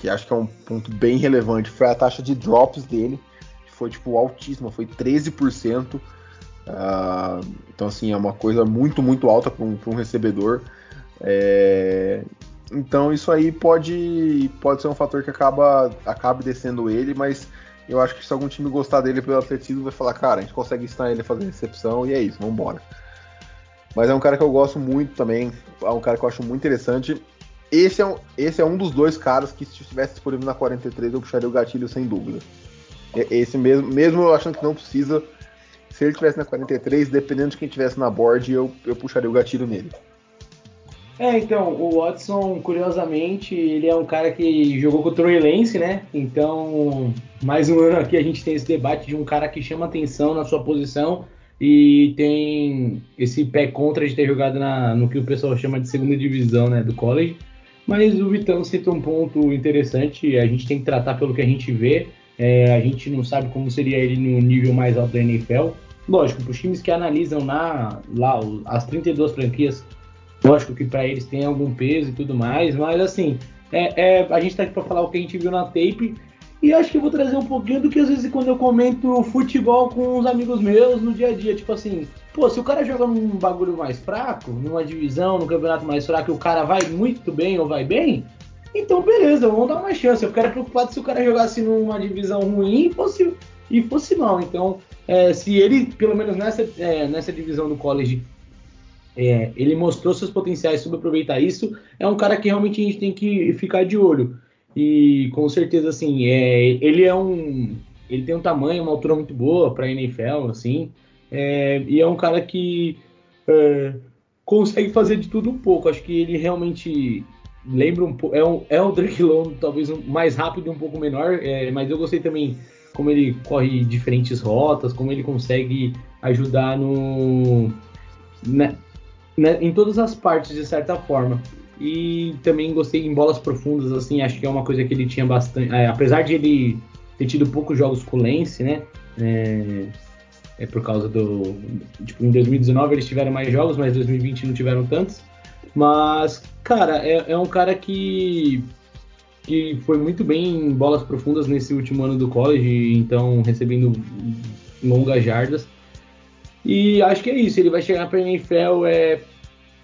que acho que é um ponto bem relevante, foi a taxa de drops dele, que foi tipo altíssima, foi 13%. Uh, ah, então, assim, é uma coisa muito, muito alta para um, um, recebedor. É, então, isso aí pode, pode ser um fator que acaba, acabe descendo ele, mas Eu acho que se algum time gostar dele pelo atletismo, vai falar, cara, a gente consegue ensinar ele a fazer recepção e é isso, vambora. Mas é um cara que eu gosto muito também, é um cara que eu acho muito interessante. Esse é um, esse é um dos dois caras que, se estivesse disponível na 43, eu puxaria o gatilho sem dúvida. Esse mesmo, mesmo eu achando que não precisa, se ele tivesse na 43, dependendo de quem tivesse na board, eu, eu puxaria o gatilho nele. É, então, o Watson, curiosamente, ele é um cara que jogou com o Troy Lance, né? Então, mais um ano aqui a gente tem esse debate de um cara que chama atenção na sua posição e tem esse pé contra de ter jogado na, no que o pessoal chama de segunda divisão, né, do college. Mas o Vitão cita um ponto interessante, a gente tem que tratar pelo que a gente vê. É, a gente não sabe como seria ele no nível mais alto da NFL. Lógico, para os times que analisam na, lá as 32 franquias Lógico que para eles tem algum peso e tudo mais, mas assim, é, é a gente tá aqui para falar o que a gente viu na tape. E acho que eu vou trazer um pouquinho do que às vezes quando eu comento futebol com os amigos meus no dia a dia. Tipo assim, pô, se o cara joga num bagulho mais fraco, numa divisão, num campeonato mais fraco, e o cara vai muito bem ou vai bem, então beleza, vamos dar uma chance. Eu ficaria preocupado se o cara jogasse numa divisão ruim e fosse, e fosse mal. Então, é, se ele, pelo menos nessa, é, nessa divisão do college, é, ele mostrou seus potenciais sobre aproveitar isso. É um cara que realmente a gente tem que ficar de olho. E com certeza, assim, é, ele é um. Ele tem um tamanho, uma altura muito boa para NFL, assim. É, e é um cara que é, consegue fazer de tudo um pouco. Acho que ele realmente lembra um pouco. É, um, é o Drake Long, talvez um, mais rápido e um pouco menor, é, mas eu gostei também como ele corre diferentes rotas, como ele consegue ajudar no. Né, né, em todas as partes, de certa forma. E também gostei em bolas profundas, assim, acho que é uma coisa que ele tinha bastante. É, apesar de ele ter tido poucos jogos com o Lance, né? É, é, por causa do. Tipo, em 2019 eles tiveram mais jogos, mas em 2020 não tiveram tantos. Mas, cara, é, é um cara que que foi muito bem em bolas profundas nesse último ano do college, então recebendo longas jardas. E acho que é isso, ele vai chegar para a NFL é,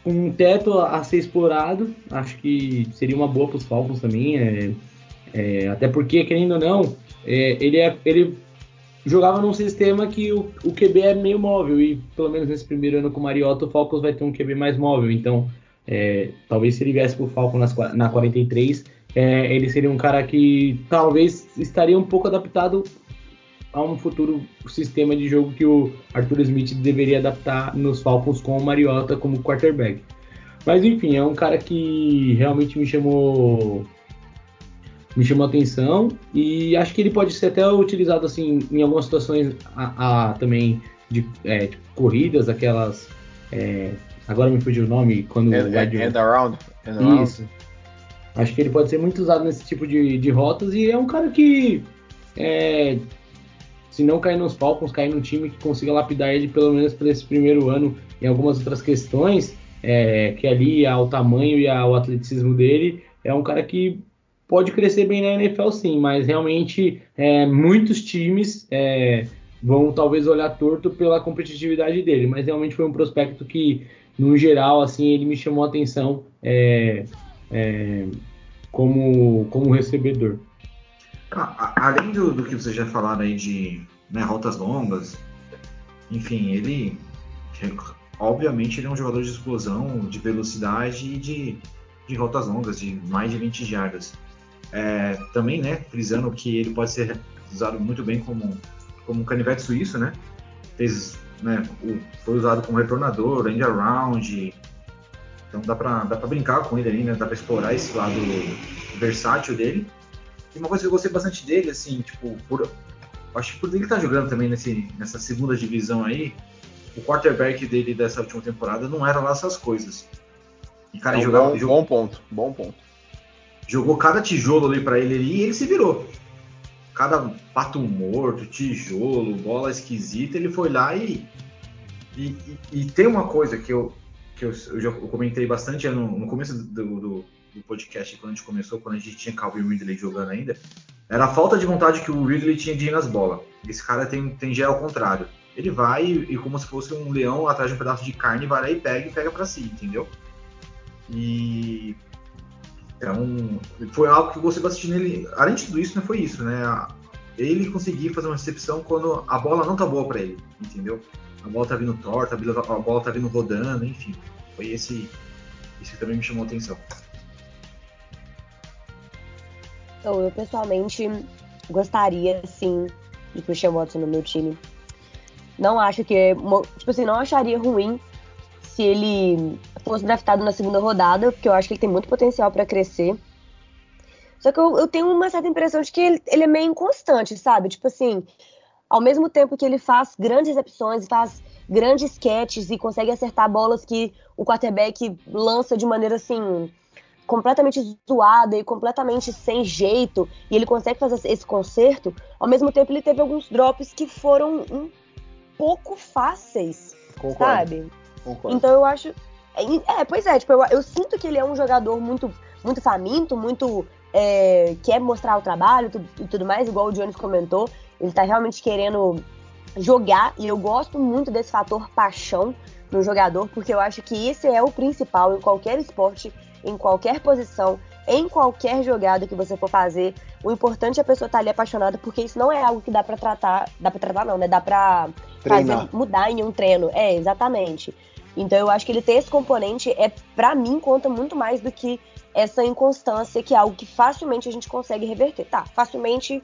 com um teto a ser explorado, acho que seria uma boa para os Falcons também, é, é, até porque, querendo ou não, é, ele, é, ele jogava num sistema que o, o QB é meio móvel, e pelo menos nesse primeiro ano com o Mariota, o Falcons vai ter um QB mais móvel, então é, talvez se ele viesse para o Falcon nas, na 43, é, ele seria um cara que talvez estaria um pouco adaptado a um futuro sistema de jogo que o Arthur Smith deveria adaptar nos Falcons com o Mariota como quarterback. Mas enfim, é um cara que realmente me chamou me chamou atenção e acho que ele pode ser até utilizado assim em algumas situações a, a também de, é, de, corridas, aquelas é, agora me fugiu o nome quando and, and, and around, and isso. Acho que ele pode ser muito usado nesse tipo de, de rotas e é um cara que é, se não cair nos Falcons, cair num time que consiga lapidar ele pelo menos para esse primeiro ano em algumas outras questões, é, que ali ao tamanho e ao atleticismo dele, é um cara que pode crescer bem na NFL sim, mas realmente é, muitos times é, vão talvez olhar torto pela competitividade dele, mas realmente foi um prospecto que, no geral, assim, ele me chamou a atenção é, é, como, como recebedor. Além do, do que vocês já falaram aí de né, rotas longas, enfim, ele obviamente ele é um jogador de explosão, de velocidade e de, de rotas longas, de mais de 20 jardas. É, também, né, frisando que ele pode ser usado muito bem como, como um canivete suíço, né? Fez, né, foi usado como retornador, end around. Então dá pra, dá pra brincar com ele ali, né? Dá pra explorar esse lado versátil dele. E uma coisa que eu gostei bastante dele, assim, tipo, por, acho que por ele estar tá jogando também nesse, nessa segunda divisão aí, o quarterback dele dessa última temporada não era lá essas coisas. E, cara, é um jogava, bom, jogou, bom ponto, bom ponto. Jogou cada tijolo ali para ele ali e ele se virou. Cada pato morto, tijolo, bola esquisita, ele foi lá e. E, e, e tem uma coisa que eu, que eu, eu já comentei bastante no, no começo do, do, do podcast quando a gente começou, quando a gente tinha Calvin Ridley jogando ainda, era a falta de vontade que o Ridley tinha de ir nas bolas. Esse cara tem, tem já ao contrário. Ele vai e, como se fosse um leão atrás de um pedaço de carne, vai lá e pega e pega para si, entendeu? E então foi algo que você vai assistir nele. Além de tudo isso, né, foi isso, né? ele conseguir fazer uma recepção quando a bola não tá boa para ele, entendeu? A bola tá vindo torta, a bola tá vindo rodando, enfim. Foi esse isso que também me chamou a atenção. Então, eu pessoalmente gostaria, sim, de Christian Watson no meu time. Não acho que. Tipo assim, não acharia ruim se ele fosse draftado na segunda rodada, porque eu acho que ele tem muito potencial para crescer. Só que eu, eu, tenho uma certa impressão de que ele, ele, é meio inconstante, sabe? Tipo assim, ao mesmo tempo que ele faz grandes recepções, faz grandes catches e consegue acertar bolas que o quarterback lança de maneira assim completamente zoada e completamente sem jeito, e ele consegue fazer esse conserto, ao mesmo tempo ele teve alguns drops que foram um pouco fáceis, Concordo. sabe? Concordo. Então eu acho. É, é, pois é, tipo, eu, eu, sinto que ele é um jogador muito, muito faminto, muito. É, quer mostrar o trabalho e tudo mais, igual o Jones comentou. Ele tá realmente querendo jogar, e eu gosto muito desse fator paixão no jogador, porque eu acho que esse é o principal em qualquer esporte, em qualquer posição, em qualquer jogada que você for fazer. O importante é a pessoa estar tá ali apaixonada, porque isso não é algo que dá para tratar, dá para tratar não, né? Dá para fazer mudar em um treino. É, exatamente. Então eu acho que ele ter esse componente é para mim conta muito mais do que essa inconstância, que é algo que facilmente a gente consegue reverter. Tá, facilmente.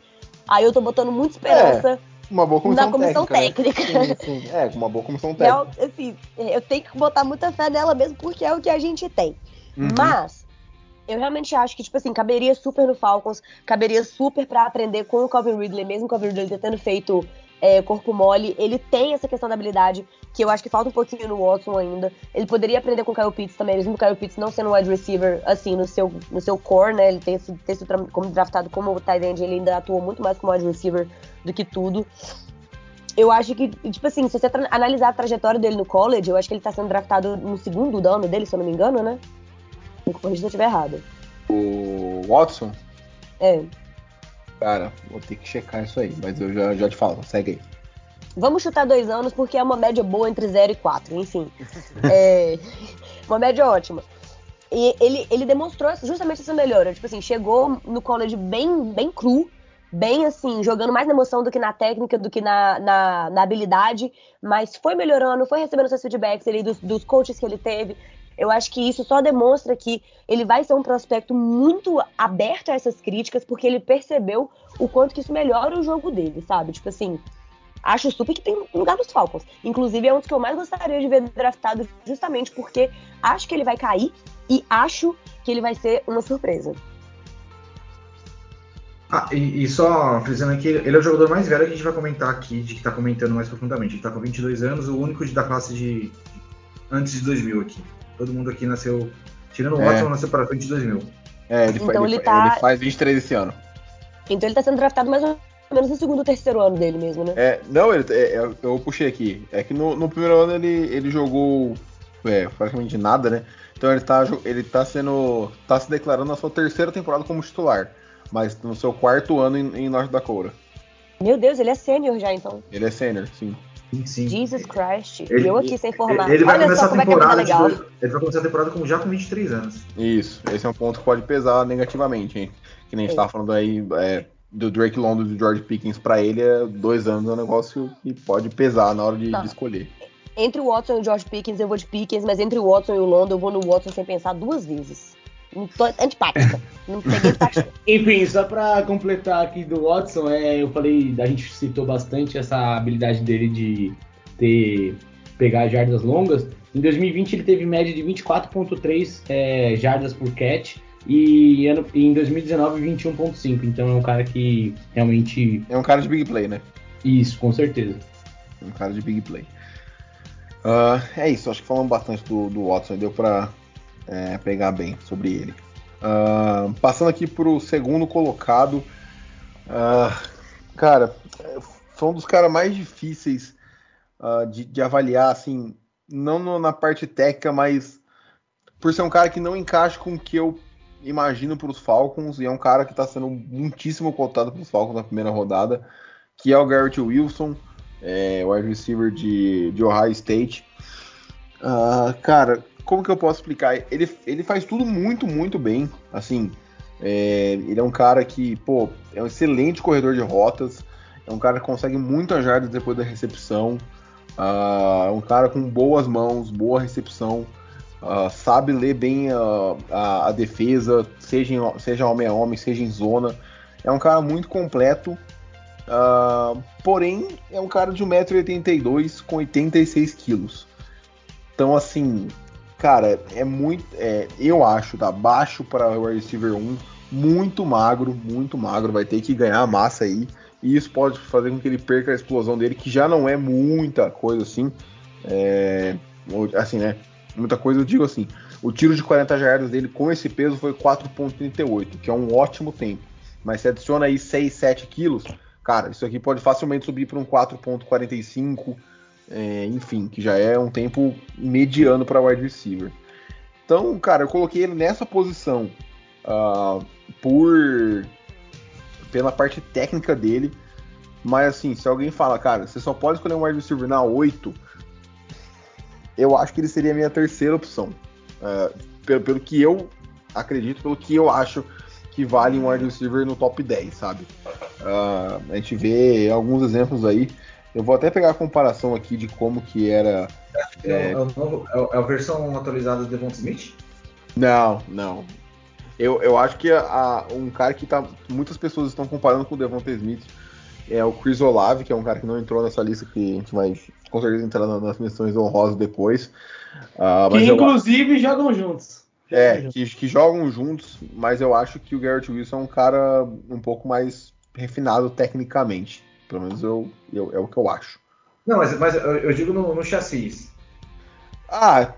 Aí eu tô botando muita esperança. É uma boa comissão, na comissão técnica. técnica. Sim, sim. É, uma boa comissão técnica. É, assim, eu tenho que botar muita fé nela mesmo, porque é o que a gente tem. Uhum. Mas, eu realmente acho que, tipo assim, caberia super no Falcons, caberia super para aprender com o Calvin Ridley, mesmo o Calvin Ridley tendo feito é, corpo mole, ele tem essa questão da habilidade, que eu acho que falta um pouquinho no Watson ainda. Ele poderia aprender com o Kyle Pitts também, mesmo o Kyle Pitts não sendo um wide receiver, assim, no seu, no seu core, né? Ele tem sido, tem sido como draftado como tight end, ele ainda atuou muito mais como wide receiver do que tudo. Eu acho que, tipo assim, se você analisar a trajetória dele no college, eu acho que ele tá sendo draftado no segundo ano dele, se eu não me engano, né? Me corrija se eu estiver errado. O Watson? É. Cara, vou ter que checar isso aí, mas eu já, já te falo, segue aí. Vamos chutar dois anos porque é uma média boa entre 0 e 4, enfim. é, uma média ótima. E ele, ele demonstrou justamente essa melhora. Tipo assim, chegou no college bem, bem cru, bem assim, jogando mais na emoção do que na técnica, do que na, na, na habilidade, mas foi melhorando, foi recebendo seus feedbacks ali dos, dos coaches que ele teve, eu acho que isso só demonstra que ele vai ser um prospecto muito aberto a essas críticas, porque ele percebeu o quanto que isso melhora o jogo dele, sabe? Tipo assim, acho super que tem lugar nos Falcons. Inclusive, é um dos que eu mais gostaria de ver draftado, justamente porque acho que ele vai cair e acho que ele vai ser uma surpresa. Ah, e, e, só frisando aqui, ele é o jogador mais velho que a gente vai comentar aqui, de que tá comentando mais profundamente. Ele tá com 22 anos, o único da classe de antes de 2000 aqui. Todo mundo aqui nasceu. Tirando o é. Watson, nasceu para frente de 2000. É, ele, então ele, ele, tá... ele faz 23 esse ano. Então ele tá sendo draftado mais ou menos no segundo ou terceiro ano dele mesmo, né? É, não, ele, é, é eu puxei aqui. É que no, no primeiro ano ele, ele jogou é, praticamente nada, né? Então ele tá, ele tá sendo. tá se declarando na sua terceira temporada como titular. Mas no seu quarto ano em, em Norte Dakota. Meu Deus, ele é sênior já então. Ele é sênior, sim. Sim, sim. Jesus Christ. Ele, eu aqui sem formar. Ele vai Olha começar a é temporada. É ele vai começar a temporada com, já com 23 anos. Isso, esse é um ponto que pode pesar negativamente, hein? Que nem a gente tava falando aí é, do Drake London e do George Pickens para ele, é dois anos é um negócio que pode pesar na hora de, de, escolher. Entre o Watson e o George Pickens, eu vou de Pickens, mas entre o Watson e o London, eu vou no Watson sem pensar duas vezes. Não tô antipática. Não peguei Enfim, só pra completar aqui do Watson, é, eu falei, a gente citou bastante essa habilidade dele de ter pegar jardas longas. Em 2020 ele teve média de 24.3 é, jardas por catch e ano, em 2019 21.5. Então é um cara que realmente é um cara de big play, né? Isso, com certeza. Um cara de big play. Uh, é isso, acho que falamos bastante do, do Watson, deu para é, pegar bem sobre ele. Uh, passando aqui para o segundo colocado, uh, cara, foi um dos caras mais difíceis uh, de, de, avaliar, assim, não no, na parte técnica, mas por ser um cara que não encaixa com o que eu imagino para os Falcons, e é um cara que está sendo muitíssimo cotado para os Falcons na primeira rodada, que é o Garrett Wilson, é, wide receiver de, de Ohio State. Uh, cara, como que eu posso explicar? Ele, ele faz tudo muito, muito bem. Assim, É, ele é um cara que, pô, é um excelente corredor de rotas. É um cara que consegue muitas jardas depois da recepção. Uh, é um cara com boas mãos, boa recepção. Uh, sabe ler bem a, a, a, defesa, seja, em, seja homem a homem, seja em zona. É um cara muito completo. Uh, porém, é um cara de 1,82m com 86 quilos. Então, assim, cara, é muito. É, eu acho, tá? Baixo para o receiver 1, muito magro, muito magro. Vai ter que ganhar massa aí. E isso pode fazer com que ele perca a explosão dele, que já não é muita coisa assim. É, assim, né? Muita coisa, eu digo assim. O tiro de 40 jardas dele com esse peso foi 4,38, que é um ótimo tempo. Mas se adiciona aí 6, 7 quilos, cara, isso aqui pode facilmente subir para um 4,45 é, enfim, que já é um tempo mediano para wide receiver. Então, cara, eu coloquei ele nessa posição uh, por pela parte técnica dele. Mas assim, se alguém fala, cara, você só pode escolher um wide receiver na 8, eu acho que ele seria a minha terceira opção. Uh, pelo, pelo que eu acredito, pelo que eu acho que vale um wide receiver no top 10, sabe? Uh, a gente vê alguns exemplos aí. Eu vou até pegar a comparação aqui de como que era. É, é, é, novo, é, a versão atualizada do Devon Smith? Não, não. Eu, eu acho que a, a, um cara que tá. Muitas pessoas estão comparando com o Devonta Smith é o Chris Olave, que é um cara que não entrou nessa lista, que a gente vai com certeza entrar nas missões honrosas depois. Uh, que inclusive eu... jogam juntos. É, que, que, jogam juntos, mas eu acho que o Garrett Wilson é um cara um pouco mais refinado tecnicamente. Pelo menos eu, eu, é o que eu acho. Não, mas, mas eu, eu digo no, no chassis. Ah,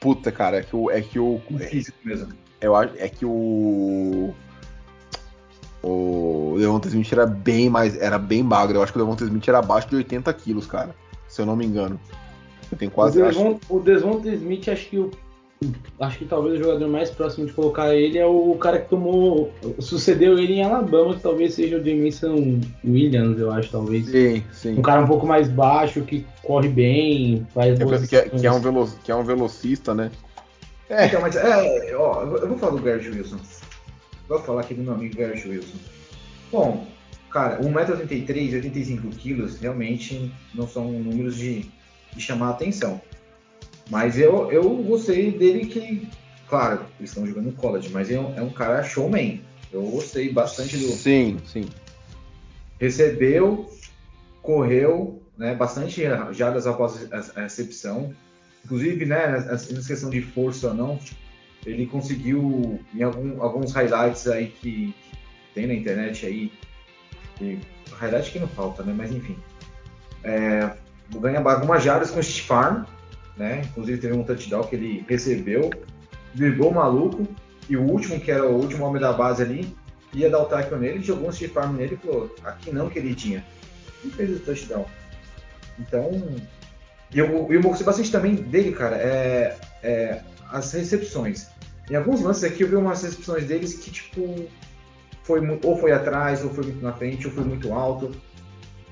puta, cara, é que o. É que o físico mesmo. Eu acho. É que o. O Devonta Smith era bem mais. Era bem magro. Eu acho que o Devonta Smith era abaixo de 80 quilos, cara. Se eu não me engano. Eu tenho quase. O Devonta Smith, acho que o acho que talvez o jogador mais próximo de colocar ele é o cara que tomou. sucedeu ele em Alabama, que talvez seja o Jameson Williams, eu acho, talvez. Sim, sim. Um cara um pouco mais baixo, que corre bem, faz é boas que, é, que, é um velo, que é um velocista, né? É. Então, mas é, ó, eu vou falar do Garrett Wilson. Vou falar aqui do meu amigo Garrett Wilson. Bom, cara, 1,83m, 85kg realmente não são números de, de chamar a atenção. Mas eu, eu gostei dele que, claro, eles estão jogando no college, mas é um, é um cara showman. Eu gostei bastante do. Sim, sim. Recebeu, correu, né, bastante jardas após a recepção. Inclusive, né, nessa questão de força ou não, ele conseguiu em algum, alguns highlights aí que, que tem na internet aí. E, highlight que não falta, né? Mas enfim. É, ganha algumas jardas com o Steve Farm, né? Inclusive teve um touchdown que ele recebeu, driblou o maluco, e o último, que era o último homem da base ali, ia dar o tackle nele, jogou um stiff arm nele e falou, aqui não, queridinha. E fez o touchdown. Então, e eu, eu gostei bastante também dele, cara, é, é, as recepções. Em alguns lances aqui eu vi umas recepções deles que, tipo, foi, ou foi atrás, ou foi muito na frente, ou foi muito alto.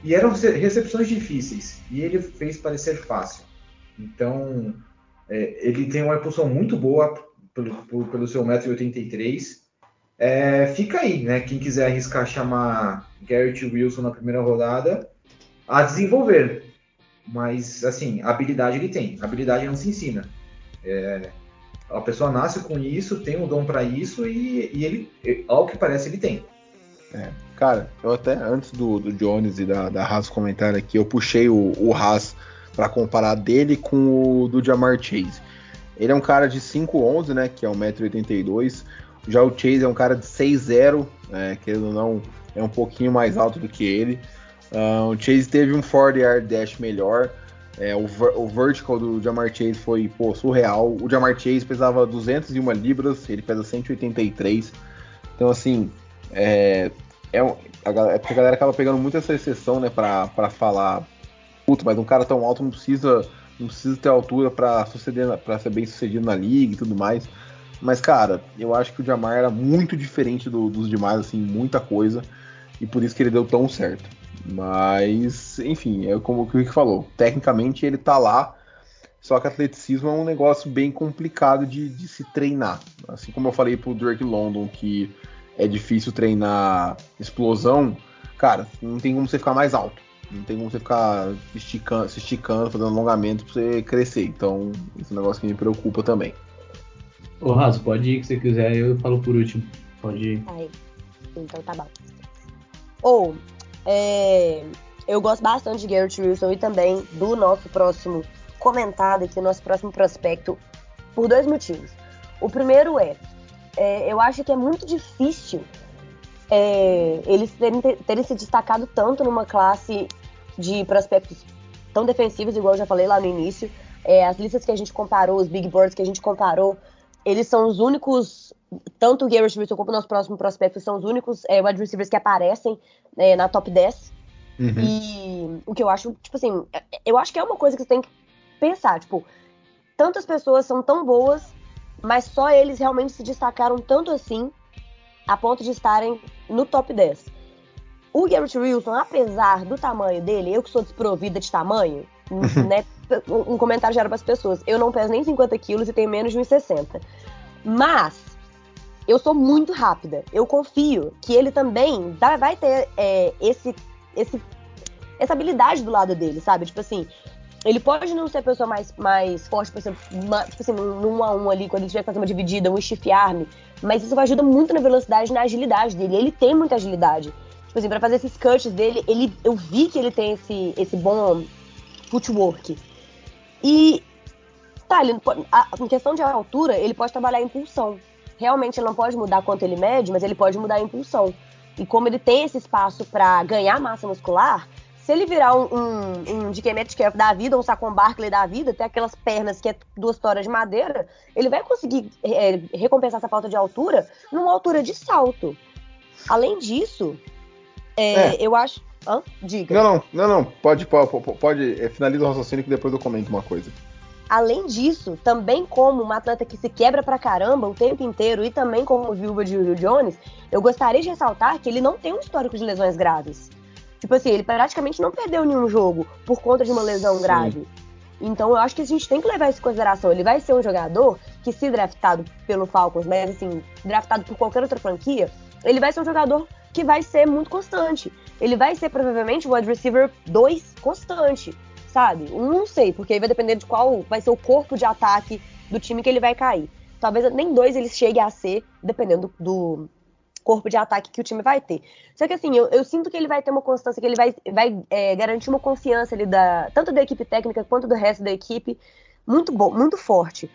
E eram recepções difíceis. E ele fez parecer fácil. Então, é, ele tem uma impulsão muito boa pelo, pelo seu 1,83m. É, fica aí, né? Quem quiser arriscar chamar Garrett Wilson na primeira rodada, a desenvolver. Mas, assim, habilidade ele tem. habilidade não se ensina. É, a pessoa nasce com isso, tem o um dom para isso e, e, ele, ao que parece, ele tem. É, cara, eu até antes do, do Jones e da, da Haas comentar aqui, eu puxei o, o Haas para comparar dele com o do Jamar Chase. Ele é um cara de 5'11, né, que é 1,82m. Já o Chase é um cara de 6'0, é, querendo ou não, é um pouquinho mais alto do que ele. Uh, o Chase teve um 40 yard dash melhor. É, o, o, vertical do Jamar Chase foi pô, surreal. O Jamar Chase pesava 201 libras, ele pesa 183. Então, assim, é, é, a, é porque a galera acaba pegando muito essa exceção né, para falar puta, mas um cara tão alto não precisa, não precisa ter altura para ser bem sucedido na liga e tudo mais. Mas, cara, eu acho que o Jamar era muito diferente do, dos demais, assim, muita coisa. E por isso que ele deu tão certo. Mas, enfim, é como o Rick falou. Tecnicamente ele tá lá. Só que atleticismo é um negócio bem complicado de, de se treinar. Assim como eu falei pro Drake London que é difícil treinar explosão, cara, não tem como você ficar mais alto. Não tem como você ficar esticando, se esticando, fazendo alongamento pra você crescer. Então, esse é um negócio que me preocupa também. Ô, Raso, pode ir que você quiser, eu falo por último. Pode ir. Aí. Então tá bom. Ou, é, eu gosto bastante de Garrett Wilson e também do nosso próximo comentado aqui, nosso próximo prospecto, por dois motivos. O primeiro é, é eu acho que é muito difícil é, eles terem, terem se destacado tanto numa classe de prospectos tão defensivos, igual eu já falei lá no início. É, as listas que a gente comparou, os big boards que a gente comparou, eles são os únicos, tanto o Garrett Wilson como o nosso próximo prospecto, são os únicos é, wide receivers que aparecem é, na top 10. Uhum. E o que eu acho, tipo assim, eu acho que é uma coisa que você tem que pensar, tipo, tantas pessoas são tão boas, mas só eles realmente se destacaram tanto assim, a ponto de estarem no top 10. O Garrett Wilson, apesar do tamanho dele, eu que sou desprovida de tamanho, né? Um comentário já era para as pessoas. Eu não peso nem 50 quilos e tenho menos de 1,60. Mas eu sou muito rápida. Eu confio que ele também vai ter é, esse, esse, essa habilidade do lado dele, sabe? Tipo assim, ele pode não ser a pessoa mais, mais forte, por exemplo, tipo assim, num 1 a 1 ali, quando ele tiver que fazer uma dividida, um stiff arm, mas isso ajuda muito na velocidade e na agilidade dele. Ele tem muita agilidade. Tipo assim, pra fazer esses cuts dele, ele, eu vi que ele tem esse, esse bom footwork. E tá, ele a, em questão de altura, ele pode trabalhar a impulsão. Realmente ele não pode mudar quanto ele mede, mas ele pode mudar a impulsão. E como ele tem esse espaço para ganhar massa muscular, se ele virar um, um, um DK Metcalf da vida, um Saquon Barkley da vida, tem aquelas pernas que é duas toras de madeira, ele vai conseguir é, recompensar essa falta de altura numa altura de salto. Além disso, é, é. eu acho. Hã? Diga. Não, não, não, não. Pode, pode, pode é, finaliza o raciocínio que depois eu comento uma coisa. Além disso, também como uma atleta que se quebra pra caramba o tempo inteiro e também como viúva de Julio Jones, eu gostaria de ressaltar que ele não tem um histórico de lesões graves. Tipo assim, ele praticamente não perdeu nenhum jogo por conta de uma lesão Sim. grave. Então eu acho que a gente tem que levar isso em consideração. Ele vai ser um jogador que, se draftado pelo Falcons, mas assim, draftado por qualquer outra franquia, ele vai ser um jogador que vai ser muito constante. Ele vai ser provavelmente o wide receiver 2 constante, sabe? Um não sei, porque aí vai depender de qual vai ser o corpo de ataque do time que ele vai cair. Talvez nem dois ele chegue a ser, dependendo do, corpo de ataque que o time vai ter. Só que assim, eu, eu sinto que ele vai ter uma constância, que ele vai, vai é, garantir uma confiança ali da, tanto da equipe técnica quanto do resto da equipe muito bom, muito forte.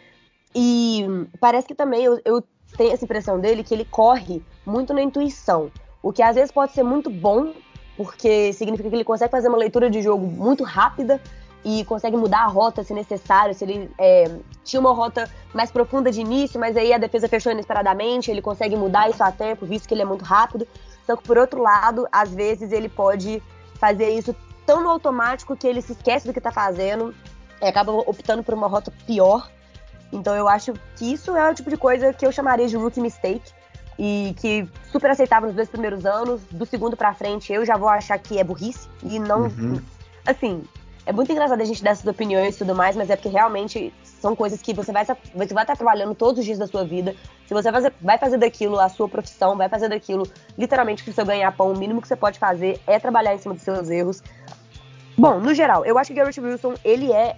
E parece que também eu, eu tenho essa impressão dele que ele corre muito na intuição. O que às vezes pode ser muito bom, porque significa que ele consegue fazer uma leitura de jogo muito rápida e consegue mudar a rota se necessário. Se ele é, tinha uma rota mais profunda de início, mas aí a defesa fechou inesperadamente, ele consegue mudar isso a tempo, visto que ele é muito rápido. Só que por outro lado, às vezes ele pode fazer isso tão no automático que ele se esquece do que está fazendo e acaba optando por uma rota pior. Então eu acho que isso é o tipo de coisa que eu chamaria de rookie mistake e que super aceitável nos dois primeiros anos. Do segundo para frente, eu já vou achar que é burrice e não. Uhum. Assim, é muito engraçado a gente dar essas opiniões e tudo mais, mas é porque realmente são coisas que você vai, você vai estar trabalhando todos os dias da sua vida. Se você vai fazer, vai fazer daquilo a sua profissão, vai fazer daquilo literalmente o seu ganhar pão, o mínimo que você pode fazer é trabalhar em cima dos seus erros. Bom, no geral, eu acho que Garrett Wilson, ele é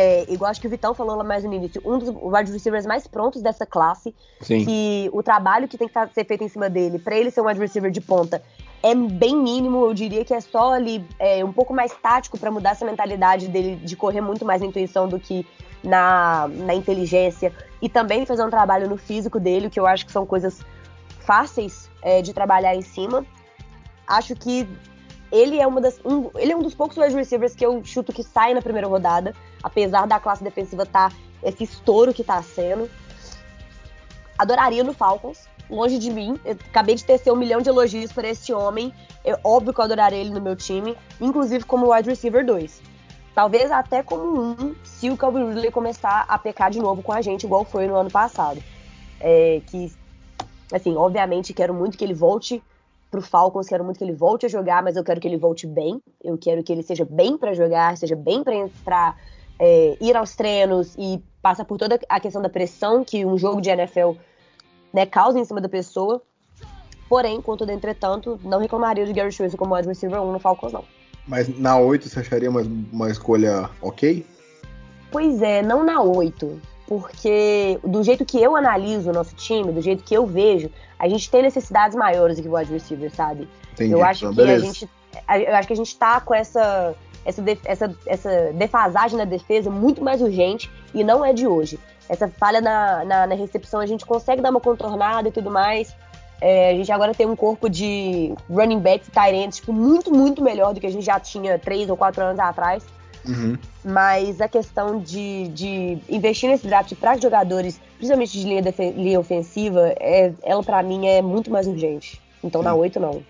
é, igual acho que o Vitão falou lá mais no início, um dos wide receivers mais prontos dessa classe. Sim. Que o trabalho que tem que ser feito em cima dele, para ele ser um wide receiver de ponta, é bem mínimo. Eu diria que é só ali é, um pouco mais tático para mudar essa mentalidade dele de correr muito mais na intuição do que na, na inteligência. E também fazer um trabalho no físico dele, que eu acho que são coisas fáceis é, de trabalhar em cima. Acho que ele é uma das. Um, ele é um dos poucos wide receivers que eu chuto que sai na primeira rodada, apesar da classe defensiva estar tá, esse estouro que está sendo. Adoraria no Falcons, longe de mim. Eu acabei de tecer um milhão de elogios para esse homem. É óbvio que eu adoraria ele no meu time, inclusive como wide receiver 2. Talvez até como um, se o Calvin Ridley começar a pecar de novo com a gente, igual foi no ano passado. É, que, assim, obviamente quero muito que ele volte pro Falcons, quero muito que ele volte a jogar, mas eu quero que ele volte bem. Eu quero que ele seja bem para jogar, seja bem para entrar é, ir aos treinos e passa por toda a questão da pressão que um jogo de NFL né, causa em cima da pessoa. Porém, contudo, entretanto, não reclamaria de Gary Wilson como wide receiver 1 no Falcons, não. Mas na 8 você acharia uma, uma escolha ok? Pois é, não na 8. Porque do jeito que eu analiso o nosso time, do jeito que eu vejo, a gente tem necessidades maiores do que o wide receiver, sabe? Entendi. Eu acho Então, que a beleza. gente. Eu acho que a gente tá com essa, essa, essa, essa defasagem na defesa muito mais urgente e não é de hoje. Essa falha na, na, na recepção a gente consegue dar uma contornada e tudo mais. É, a gente agora tem um corpo de running backs e tight ends, tipo, muito, muito melhor do que a gente já tinha três ou quatro anos atrás. Uhum. Mas a questão de, de investir nesse draft para jogadores, principalmente de linha, linha ofensiva, é, ela pra mim é muito mais urgente. Então na Sim. 8 não.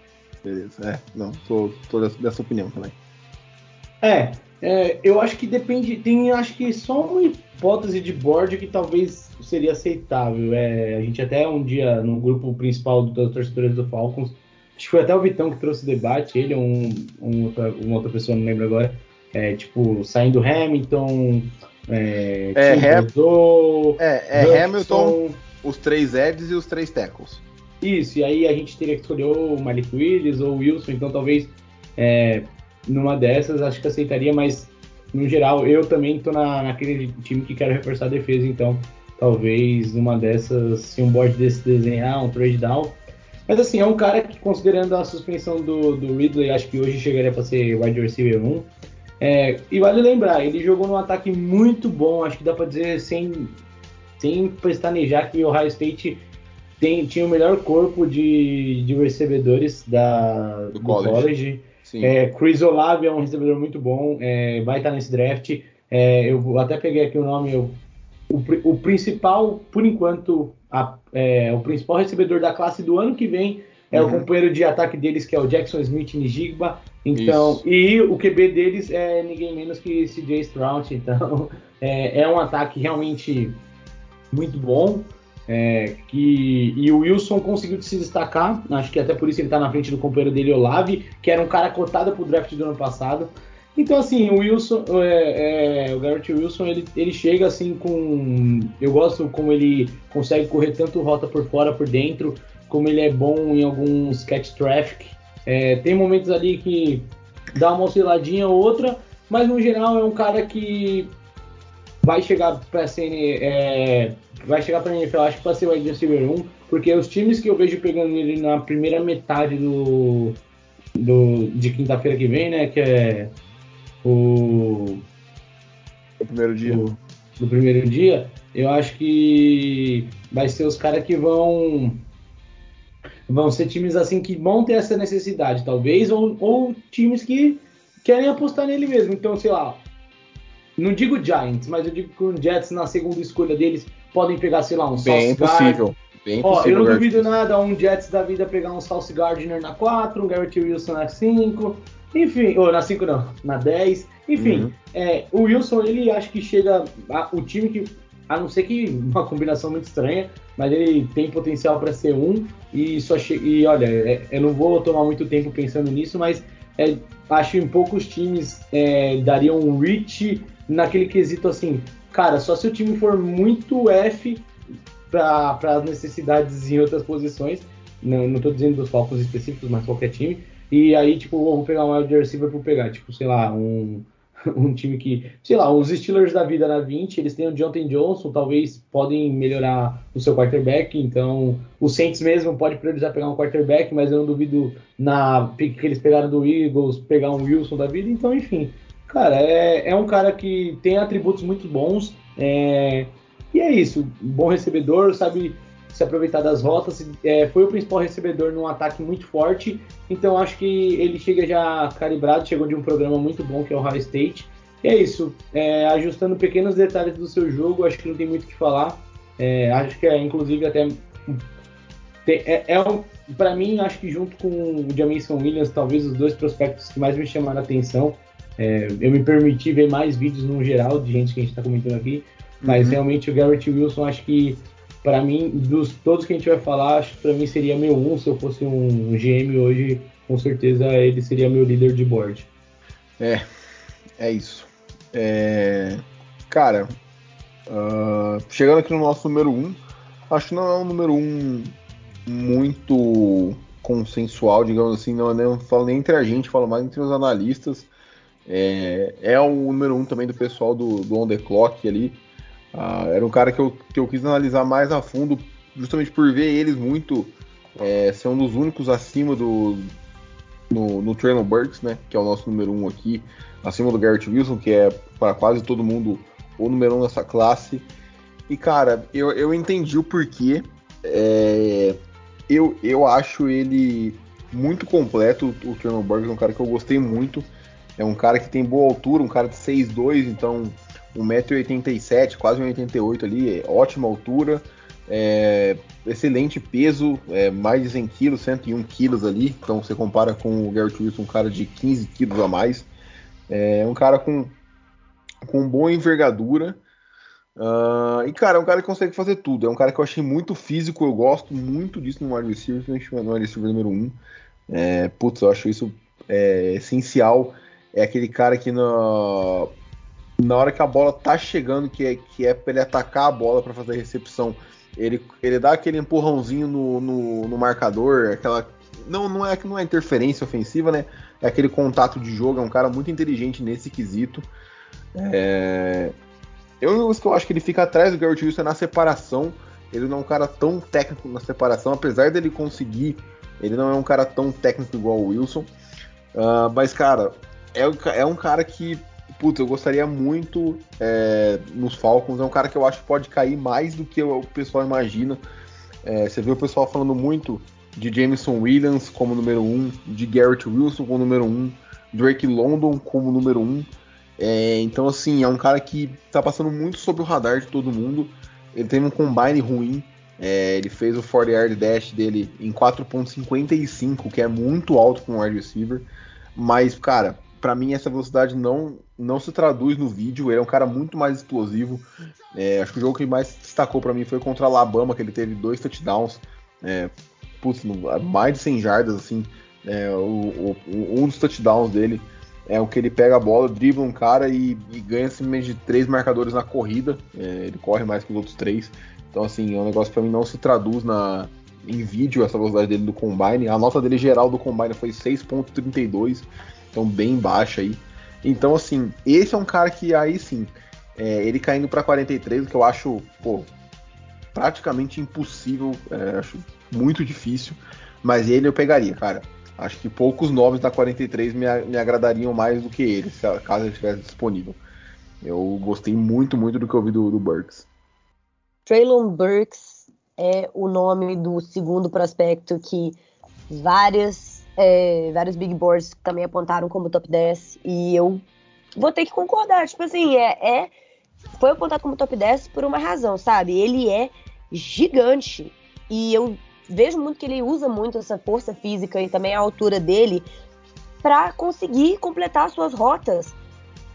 Beleza. É, não, tô, tô dessa, dessa opinião também. É, é, eu acho que depende. Tem acho que só uma hipótese de board que talvez seria aceitável. É, a gente até um dia no grupo principal dos torcedores do Falcons, acho que foi até o Vitão que trouxe o debate, ele ou um, um outra, uma outra pessoa, não lembro agora. É, tipo, saindo Hamilton, é, É, Thibodeau, É, é Hamilton, os três Eds e os três tackles. Isso, e aí a gente teria que escolher ou o Malik Willis ou o Wilson, então talvez é, numa dessas acho que aceitaria, mas no geral eu também tô na, naquele time que quero reforçar a defesa, então talvez uma dessas, se um board desse desenhar, um trade down. Mas assim, é um cara que considerando a suspensão do, do Ridley, acho que hoje chegaria para ser wide receiver 1. É, e vale lembrar, ele jogou num ataque muito bom, acho que dá para dizer sem, sem pestanejar que o Ohio State tem, tinha o melhor corpo de, de recebedores da, Do do, college. college. É, Chris Olave é um recebedor muito bom, é, vai estar nesse draft. É, eu até peguei aqui o nome, eu- o, o principal, por enquanto, a- é, o principal recebedor da classe do ano que vem é o Uhum. companheiro de ataque deles, que é o Jackson Smith Nijigba. Então, Isso. e o QB deles é ninguém menos que CJ Stroud. Então, é, é um ataque realmente muito bom. é, que, e o Wilson conseguiu se destacar, acho que até por isso ele está na frente do companheiro dele, Olave, que era um cara cotado para o draft do ano passado. Então, assim, o Wilson, é, é, o Garrett Wilson, ele, ele chega assim com. Eu gosto como ele consegue correr tanto rota por fora, por dentro, como ele é bom em alguns catch traffic. É, tem momentos ali que dá uma osciladinha ou outra, mas no geral é um cara que vai chegar para ser é, vai chegar para NFL, acho que para ser o wide receiver 1, porque os times que eu vejo pegando ele na primeira metade do, do de quinta-feira que vem, né, que é o O primeiro dia. do, do primeiro dia, eu acho que vai ser os caras que vão vão ser times assim que vão ter essa necessidade, talvez, ou, ou times que querem apostar nele mesmo. Então, sei lá, não digo Giants, mas eu digo que os Jets na segunda escolha deles podem pegar, sei lá, um Bem Gardner. possível. Bem Ó, possível. eu não duvido nada um Jets da vida pegar um Sauce Gardner na 4, um Garrett Wilson na 5, enfim, ou na 5 não, na 10, enfim. Uhum. É, o Wilson, ele acho que chega. a- o time que. A não ser que uma combinação muito estranha, mas ele tem potencial para ser um. E só che- E olha, é, eu não vou tomar muito tempo pensando nisso, mas é, acho que em poucos times é, dariam um reach naquele quesito assim. Cara, só se o time for muito F para as necessidades em outras posições. Não, não tô dizendo dos Falcons específicos, mas qualquer time. E aí, tipo, vou pegar um wide receiver por pegar, tipo, sei lá, um, um time que, sei lá, os Steelers da vida na 20, eles têm o Jonathan Johnson, talvez podem melhorar o seu quarterback, então o Saints mesmo pode priorizar pegar um quarterback, mas eu não duvido na pick que eles pegaram do Eagles pegar um Wilson da vida, então enfim. Cara, é, é um cara que tem atributos muito bons, é, e é isso, bom recebedor, sabe se aproveitar das rotas, é, foi o principal recebedor num ataque muito forte, então acho que ele chega já calibrado, chegou de um programa muito bom que é o High State. E é isso, é, ajustando pequenos detalhes do seu jogo, acho que não tem muito o que falar. É, acho que é inclusive até é, é um, para mim acho que junto com o Jamison Williams, talvez os dois prospectos que mais me chamaram a atenção. É, eu me permiti ver mais vídeos no geral de gente que a gente está comentando aqui, mas Uhum. realmente o Garrett Wilson acho que para mim, dos todos que a gente vai falar, acho que para mim seria meu um. Se eu fosse um GM hoje, com certeza ele seria meu líder de board. É isso. É, cara, uh, chegando aqui no nosso número 1, um, acho que não é um número 1 um muito consensual, digamos assim, não, não falo nem entre a gente, falo mais entre os analistas. É, é o número um também do pessoal do, do On The Clock ali. Uh, era um cara que eu, que eu quis analisar mais a fundo, justamente por ver eles muito é, ser um dos únicos acima do no, no Traylon Burks, né, que é o nosso número um aqui, acima do Garrett Wilson, que é para quase todo mundo o número um dessa classe. E cara, eu, eu entendi o porquê. É, eu, eu acho ele muito completo, o Traylon Burks é um cara que eu gostei muito. É um cara que tem boa altura, um cara de 6'2", então 1,87m, quase 1,88m ali, é ótima altura. É, excelente peso, é, mais de 100 quilos, 101 quilos ali. Então você compara com o Garrett Wilson, um cara de 15 quilos a mais. É um cara com, com boa envergadura. Uh, e, cara, é um cara que consegue fazer tudo. É um cara que eu achei muito físico. Eu gosto muito disso no wide receiver, no wide receiver número 1. É, putz, eu acho isso é, essencial. É aquele cara que na, na hora que a bola tá chegando, que é, que é pra ele atacar a bola para fazer a recepção, ele, ele dá aquele empurrãozinho no, no, no marcador, aquela. Não, não é que não é interferência ofensiva, né? É aquele contato de jogo, é um cara muito inteligente nesse quesito. É... Eu, eu acho que ele fica atrás do Garrett Wilson é na separação. Ele não é um cara tão técnico na separação, apesar dele conseguir. Ele não é um cara tão técnico igual o Wilson. Uh, mas, cara, é, é um cara que Putz, eu gostaria muito é, nos Falcons. É um cara que eu acho que pode cair mais do que o pessoal imagina. É, você vê o pessoal falando muito de Jameson Williams como número 1, um, de Garrett Wilson como número 1, um, Drake London como número 1. Um. É, então, assim, é um cara que tá passando muito sobre o radar de todo mundo. Ele teve um combine ruim. É, ele fez o 40 yard dash dele em 4.55, que é muito alto para um wide receiver. Mas, cara, para mim essa velocidade não não se traduz no vídeo. Ele é um cara muito mais explosivo. É, acho que o jogo que mais destacou para mim foi contra a Alabama, que ele teve dois touchdowns. É, putz, mais de 100 jardas, assim. É, o, o, um dos touchdowns dele é o que ele pega a bola, dribla um cara e, e ganha simplesmente de três marcadores na corrida. É, ele corre mais que os outros três. Então, assim, é um negócio para mim não se traduz na, em vídeo essa velocidade dele do combine. A nota dele geral do combine foi 6.32 então bem baixa aí. Então, assim, esse é um cara que aí sim, é, ele caindo para 43, o que eu acho, pô, praticamente impossível, é, acho muito difícil, mas ele eu pegaria, cara. Acho que poucos nomes da 43 me, me agradariam mais do que ele, se, caso ele estivesse disponível. Eu gostei muito, muito do que eu vi do, do Burks. Traylon Burks é o nome do segundo prospecto que várias é, vários big boards também apontaram como top 10 e eu vou ter que concordar. Tipo assim, é, é foi apontado como top 10 por uma razão, sabe? Ele é gigante e eu vejo muito que ele usa muito essa força física e também a altura dele para conseguir completar suas rotas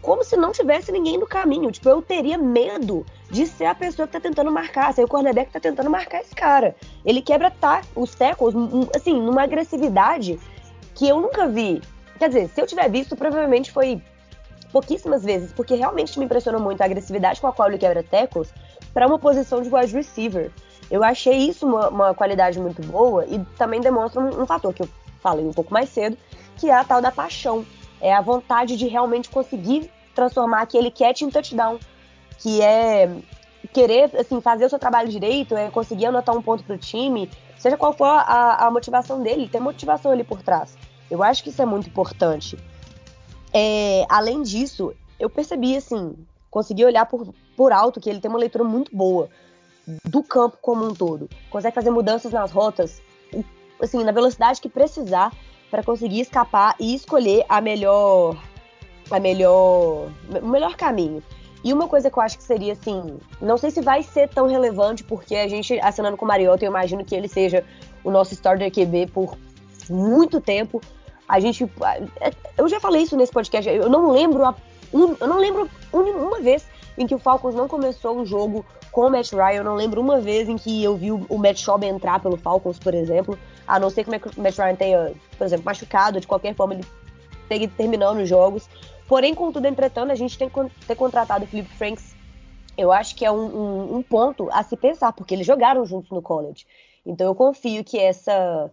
como se não tivesse ninguém no caminho. Tipo, eu teria medo de ser a pessoa que tá tentando marcar, ser o cornerback que tá tentando marcar esse cara. Ele quebra tá, os tackles, assim, numa agressividade que eu nunca vi. Quer dizer, se eu tiver visto, provavelmente foi pouquíssimas vezes, porque realmente me impressionou muito a agressividade com a qual ele quebra tackles para uma posição de wide receiver. Eu achei isso uma, uma qualidade muito boa e também demonstra um, um, fator que eu falei um pouco mais cedo, que é a tal da paixão. É a vontade de realmente conseguir transformar aquele catch em touchdown, que é querer assim fazer o seu trabalho direito, é conseguir anotar um ponto para o time, seja qual for a, a motivação dele, tem motivação ali por trás. Eu acho que isso é muito importante. É, além disso, eu percebi, assim, consegui olhar por, por alto que ele tem uma leitura muito boa do campo como um todo. Consegue fazer mudanças nas rotas, assim, na velocidade que precisar para conseguir escapar e escolher a melhor, a melhor, o melhor caminho. E uma coisa que eu acho que seria assim, não sei se vai ser tão relevante, porque a gente assinando com o Mariota, eu imagino que ele seja o nosso starter QB por muito tempo. A gente. É, eu já falei isso nesse podcast, eu não lembro a, eu não lembro uma vez em que o Falcons não começou um jogo com o Matt Ryan. Eu não lembro uma vez em que eu vi o Matt Schaub entrar pelo Falcons, por exemplo. A não ser que o Matt Ryan tenha, por exemplo, machucado, de qualquer forma ele tenha terminando os jogos. Porém, contudo, entretanto, a gente tem que ter contratado o Felipe Franks eu acho que é um, um, um, ponto a se pensar, porque eles jogaram juntos no college. Então eu confio que essa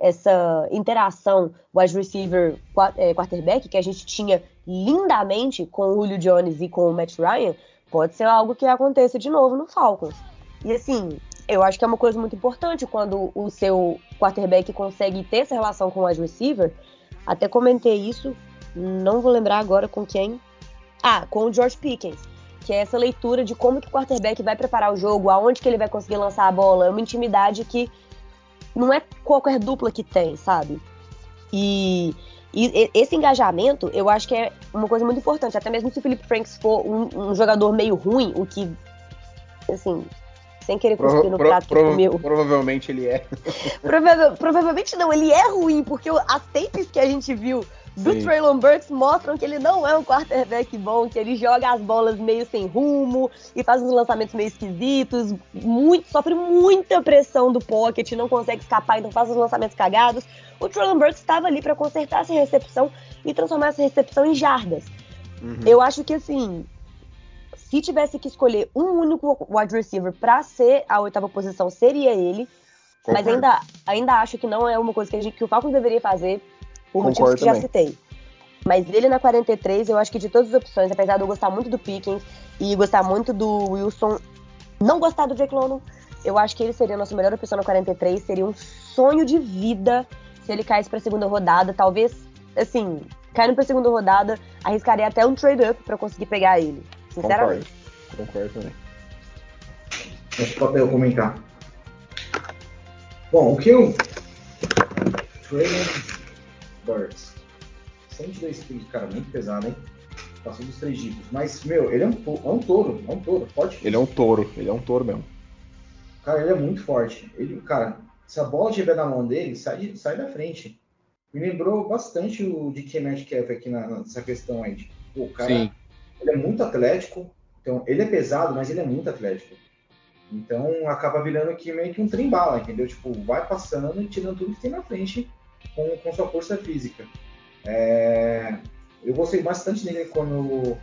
essa interação wide receiver é, quarterback que a gente tinha lindamente com o Julio Jones e com o Matt Ryan pode ser algo que aconteça de novo no Falcons. E assim, eu acho que é uma coisa muito importante quando o seu quarterback consegue ter essa relação com o wide receiver. Até comentei isso, não vou lembrar agora com quem. Ah, com o George Pickens que é essa leitura de como que o quarterback vai preparar o jogo, aonde que ele vai conseguir lançar a bola, é uma intimidade que não é qualquer dupla que tem, sabe? E, e esse engajamento, eu acho que é uma coisa muito importante, até mesmo se o Felipe Franks for um, um jogador meio ruim, o que, assim, sem querer cuspir no prato pro, que comeu. Provavelmente ele é. Prova provavelmente não, ele é ruim, porque as tapes que a gente viu do Sim. Traylon Burks mostram que ele não é um quarterback bom, que ele joga as bolas meio sem rumo e faz uns lançamentos meio esquisitos, muito, sofre muita pressão do pocket, não consegue escapar, então faz os lançamentos cagados. O Traylon Burks estava ali para consertar essa recepção e transformar essa recepção em jardas. Uhum. Eu acho que assim, se tivesse que escolher um único wide receiver para ser a oitava posição, seria ele. Mas ainda, ainda acho que não é uma coisa que, a gente, que o Falcons deveria fazer por motivos que já citei. Mas ele na 43, eu acho que de todas as opções, apesar de eu gostar muito do Pickens e gostar muito do Wilson, não gostar do Jake London, eu acho que ele seria a nossa melhor opção na 43. Seria um sonho de vida se ele caísse pra segunda rodada. Talvez, assim, caindo pra segunda rodada, arriscaria até um trade-up pra conseguir pegar ele. Sinceramente. Concordo, Concordo também. Deixa o papel comentar. Bom, o que eu. Trade Birds. 102 quilos, cara, muito pesado, hein? Passou dos três dígitos. Mas, meu, ele é um, é um touro, é um touro, pode. Ele é um touro, ele é um touro mesmo. Cara, ele é muito forte. Ele, cara, se a bola estiver na mão dele, sai, sai da frente. Me lembrou bastante o de DK Metcalf aqui na, nessa questão aí. Tipo, o cara, Sim. ele é muito atlético. Então, ele é pesado, mas ele é muito atlético. Então, acaba virando aqui meio que um trem bala, entendeu? Tipo, vai passando e tirando tudo que tem na frente com, com sua força física. É, eu gostei bastante dele quando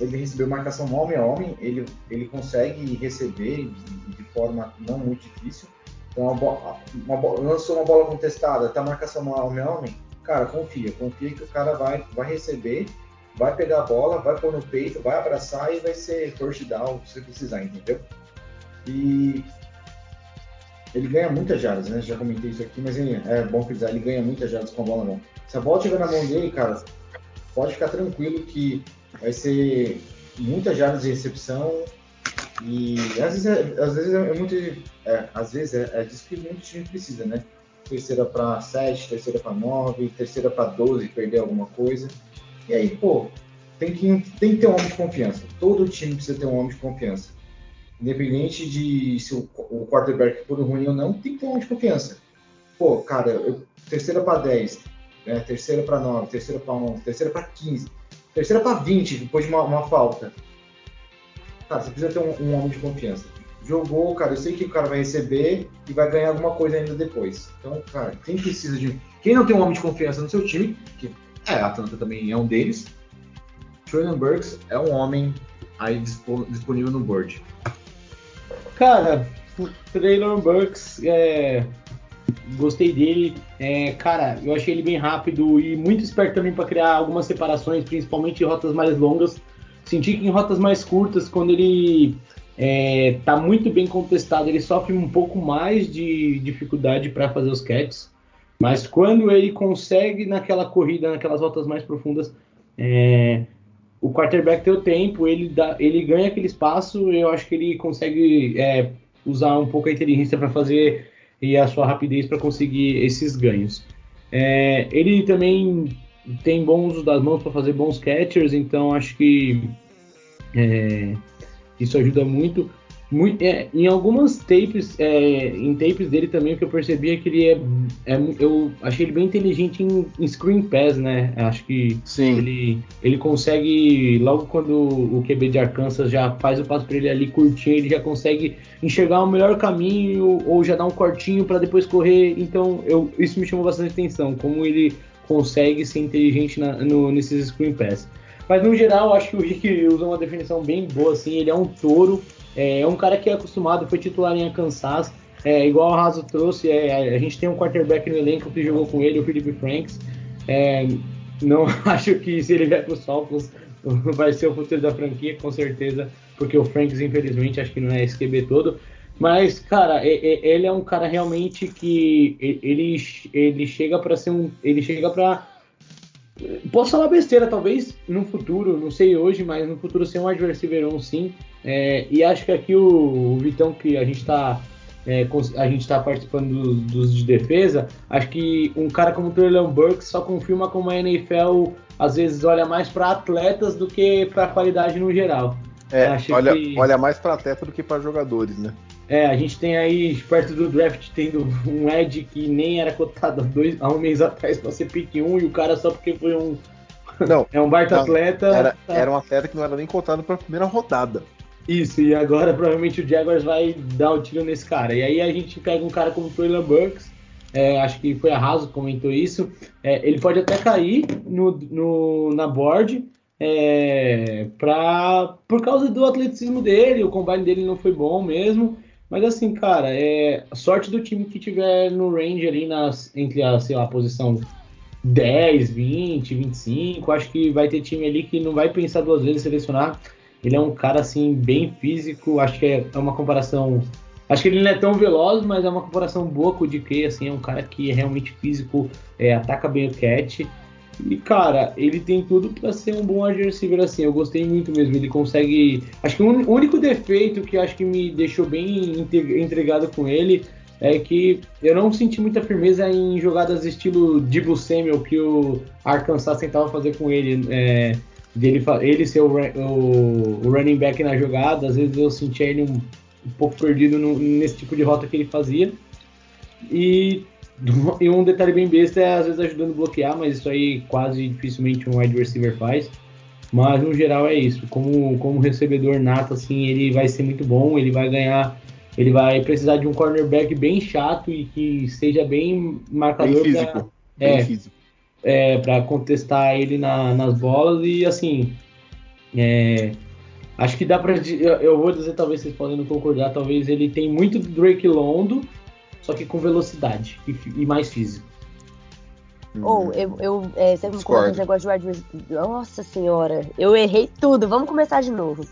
ele recebeu marcação homem a homem, ele, ele consegue receber de, de forma não muito difícil. Então, uma bola, uma bola, lançou uma bola contestada, tá marcação homem a homem, cara, confia, confia que o cara vai, vai receber, vai pegar a bola, vai pôr no peito, vai abraçar e vai ser first down se precisar, entendeu? E ele ganha muitas jardas, né? Já comentei isso aqui, mas ele, é bom frisar, ele ganha muitas jardas com a bola na mão. Se a bola estiver na mão dele, cara, pode ficar tranquilo que vai ser muitas jardas de recepção e às vezes é, às vezes é muito. É, às vezes é, é disso que muito time precisa, né? Terceira para 7, terceira para 9, terceira para 12, perder alguma coisa. E aí, pô, tem que, tem que ter um homem de confiança. Todo time precisa ter um homem de confiança. Independente de se o, o quarterback for ruim ou não, tem que ter um de confiança. Pô, cara, eu, terceira para 10, né, terceira para 9, terceira para 11, terceira para 15, terceira para 20, depois de uma, uma, falta. Cara, você precisa ter um, um homem de confiança. Jogou, cara, eu sei que o cara vai receber e vai ganhar alguma coisa ainda depois. Então, cara, quem precisa de. Quem não tem um homem de confiança no seu time, que é, a Atlanta também é um deles, Traylon Burks é um homem aí disponível no board. Cara, o Traylor Burks, é, gostei dele. É, cara, eu achei ele bem rápido e muito esperto também para criar algumas separações, principalmente em rotas mais longas. Senti que em rotas mais curtas, quando ele é, tá muito bem contestado, ele sofre um pouco mais de dificuldade para fazer os catches. Mas quando ele consegue naquela corrida, naquelas rotas mais profundas, é, o quarterback tem o tempo, ele, dá, ele ganha aquele espaço, eu acho que ele consegue é, usar um pouco a inteligência para fazer e a sua rapidez para conseguir esses ganhos. É, ele também tem bom uso das mãos para fazer bons catchers, então acho que é, isso ajuda muito. Muito, é, em algumas tapes, é, em tapes dele também, o que eu percebi é que ele é, é eu achei ele bem inteligente em, em, screen pass, né? Acho que Sim. Ele, ele consegue, logo quando o QB de Arkansas já faz o passo para ele ali curtinho, ele já consegue enxergar o melhor caminho ou já dar um cortinho para depois correr. Então, eu, isso me chamou bastante atenção, como ele consegue ser inteligente na, no, nesses screen pass. Mas no geral, acho que o Rick usa uma definição bem boa, assim, ele é um touro, é, é um cara que é acostumado, foi titular em Arkansas, é, igual o Raso trouxe, é, a gente tem um quarterback no elenco que jogou com ele, o Philip Franks. É, não acho que se ele vier para os Falcons vai ser o futuro da franquia, com certeza, porque o Franks, infelizmente, acho que não é esse QB todo. Mas, cara, ele é um cara realmente que ele, ele chega para ser um. Ele chega para Posso falar besteira, talvez no futuro, não sei hoje, mas no futuro ser um adversário sim. É, e acho que aqui o, o, Vitão, que a gente está é, a gente está participando dos, dos, de defesa, acho que um cara como o Traylon Burks só confirma como a NFL às vezes olha mais para atletas do que para qualidade no geral. É, olha, que... olha mais para atleta do que para jogadores, né? É, a gente tem aí, perto do draft, tendo um Ed que nem era cotado há, dois, há um mês atrás para ser pick 1 e o cara só porque foi um. Não, é um baita não, atleta. Era, tá... era um atleta que não era nem cotado para a primeira rodada. Isso, e agora provavelmente o Jaguars vai dar o tiro nesse cara. E aí a gente pega um cara como o Traylon Burks, é, acho que foi a Raso comentou isso. É, ele pode até cair no, no na board, é, pra, por causa do atleticismo dele, o combine dele não foi bom mesmo. Mas assim, cara, é sorte do time que tiver no range ali nas, entre a, sei lá, posição 10, 20, 25. Acho que vai ter time ali que não vai pensar duas vezes em selecionar. Ele é um cara assim bem físico. Acho que é, é uma comparação. Acho que ele não é tão veloz, mas é uma comparação boa com o DK. Assim, é um cara que é realmente físico, é, ataca bem o catch. E, cara, ele tem tudo para ser um bom wide assim. Eu gostei muito mesmo. Ele consegue. Acho que o único defeito que acho que me deixou bem entregado com ele é que eu não senti muita firmeza em jogadas estilo Debo Samuel que o Arkansas tentava fazer com ele. É, dele ele ser o, o, o, running back na jogada. Às vezes eu sentia ele um, um pouco perdido no, nesse tipo de rota que ele fazia. E e um detalhe bem besta é às vezes ajudando a bloquear, mas isso aí quase dificilmente um wide receiver faz. Mas no geral é isso. Como, como recebedor nato, assim, ele vai ser muito bom, ele vai ganhar. Ele vai precisar de um cornerback bem chato e que seja bem marcador bem físico. Pra, bem é, físico. É, para contestar ele na, nas bolas e assim. É, acho que dá pra. Eu, eu vou dizer, talvez vocês podem não concordar, talvez ele tem muito do Drake Londo só que com velocidade e, e mais físico. Ou, oh, eu, eu é, você me conta um negócio de wide Nossa senhora, eu errei tudo. Vamos começar de novo.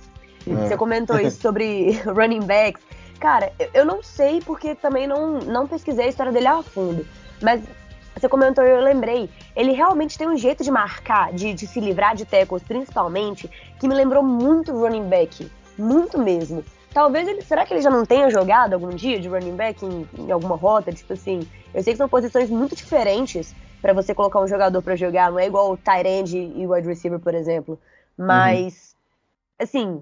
É. Você comentou isso sobre running backs. Cara, eu, eu não sei porque também não, não pesquisei a história dele a fundo. Mas você comentou e eu lembrei. Ele realmente tem um jeito de marcar, de, de se livrar de tackles, principalmente, que me lembrou muito running back. Muito mesmo. Talvez ele. Será que ele já não tenha jogado algum dia de running back em, em alguma rota? Tipo assim, eu sei que são posições muito diferentes para você colocar um jogador para jogar, não é igual o tight end e o wide receiver, por exemplo. Mas, uhum. assim,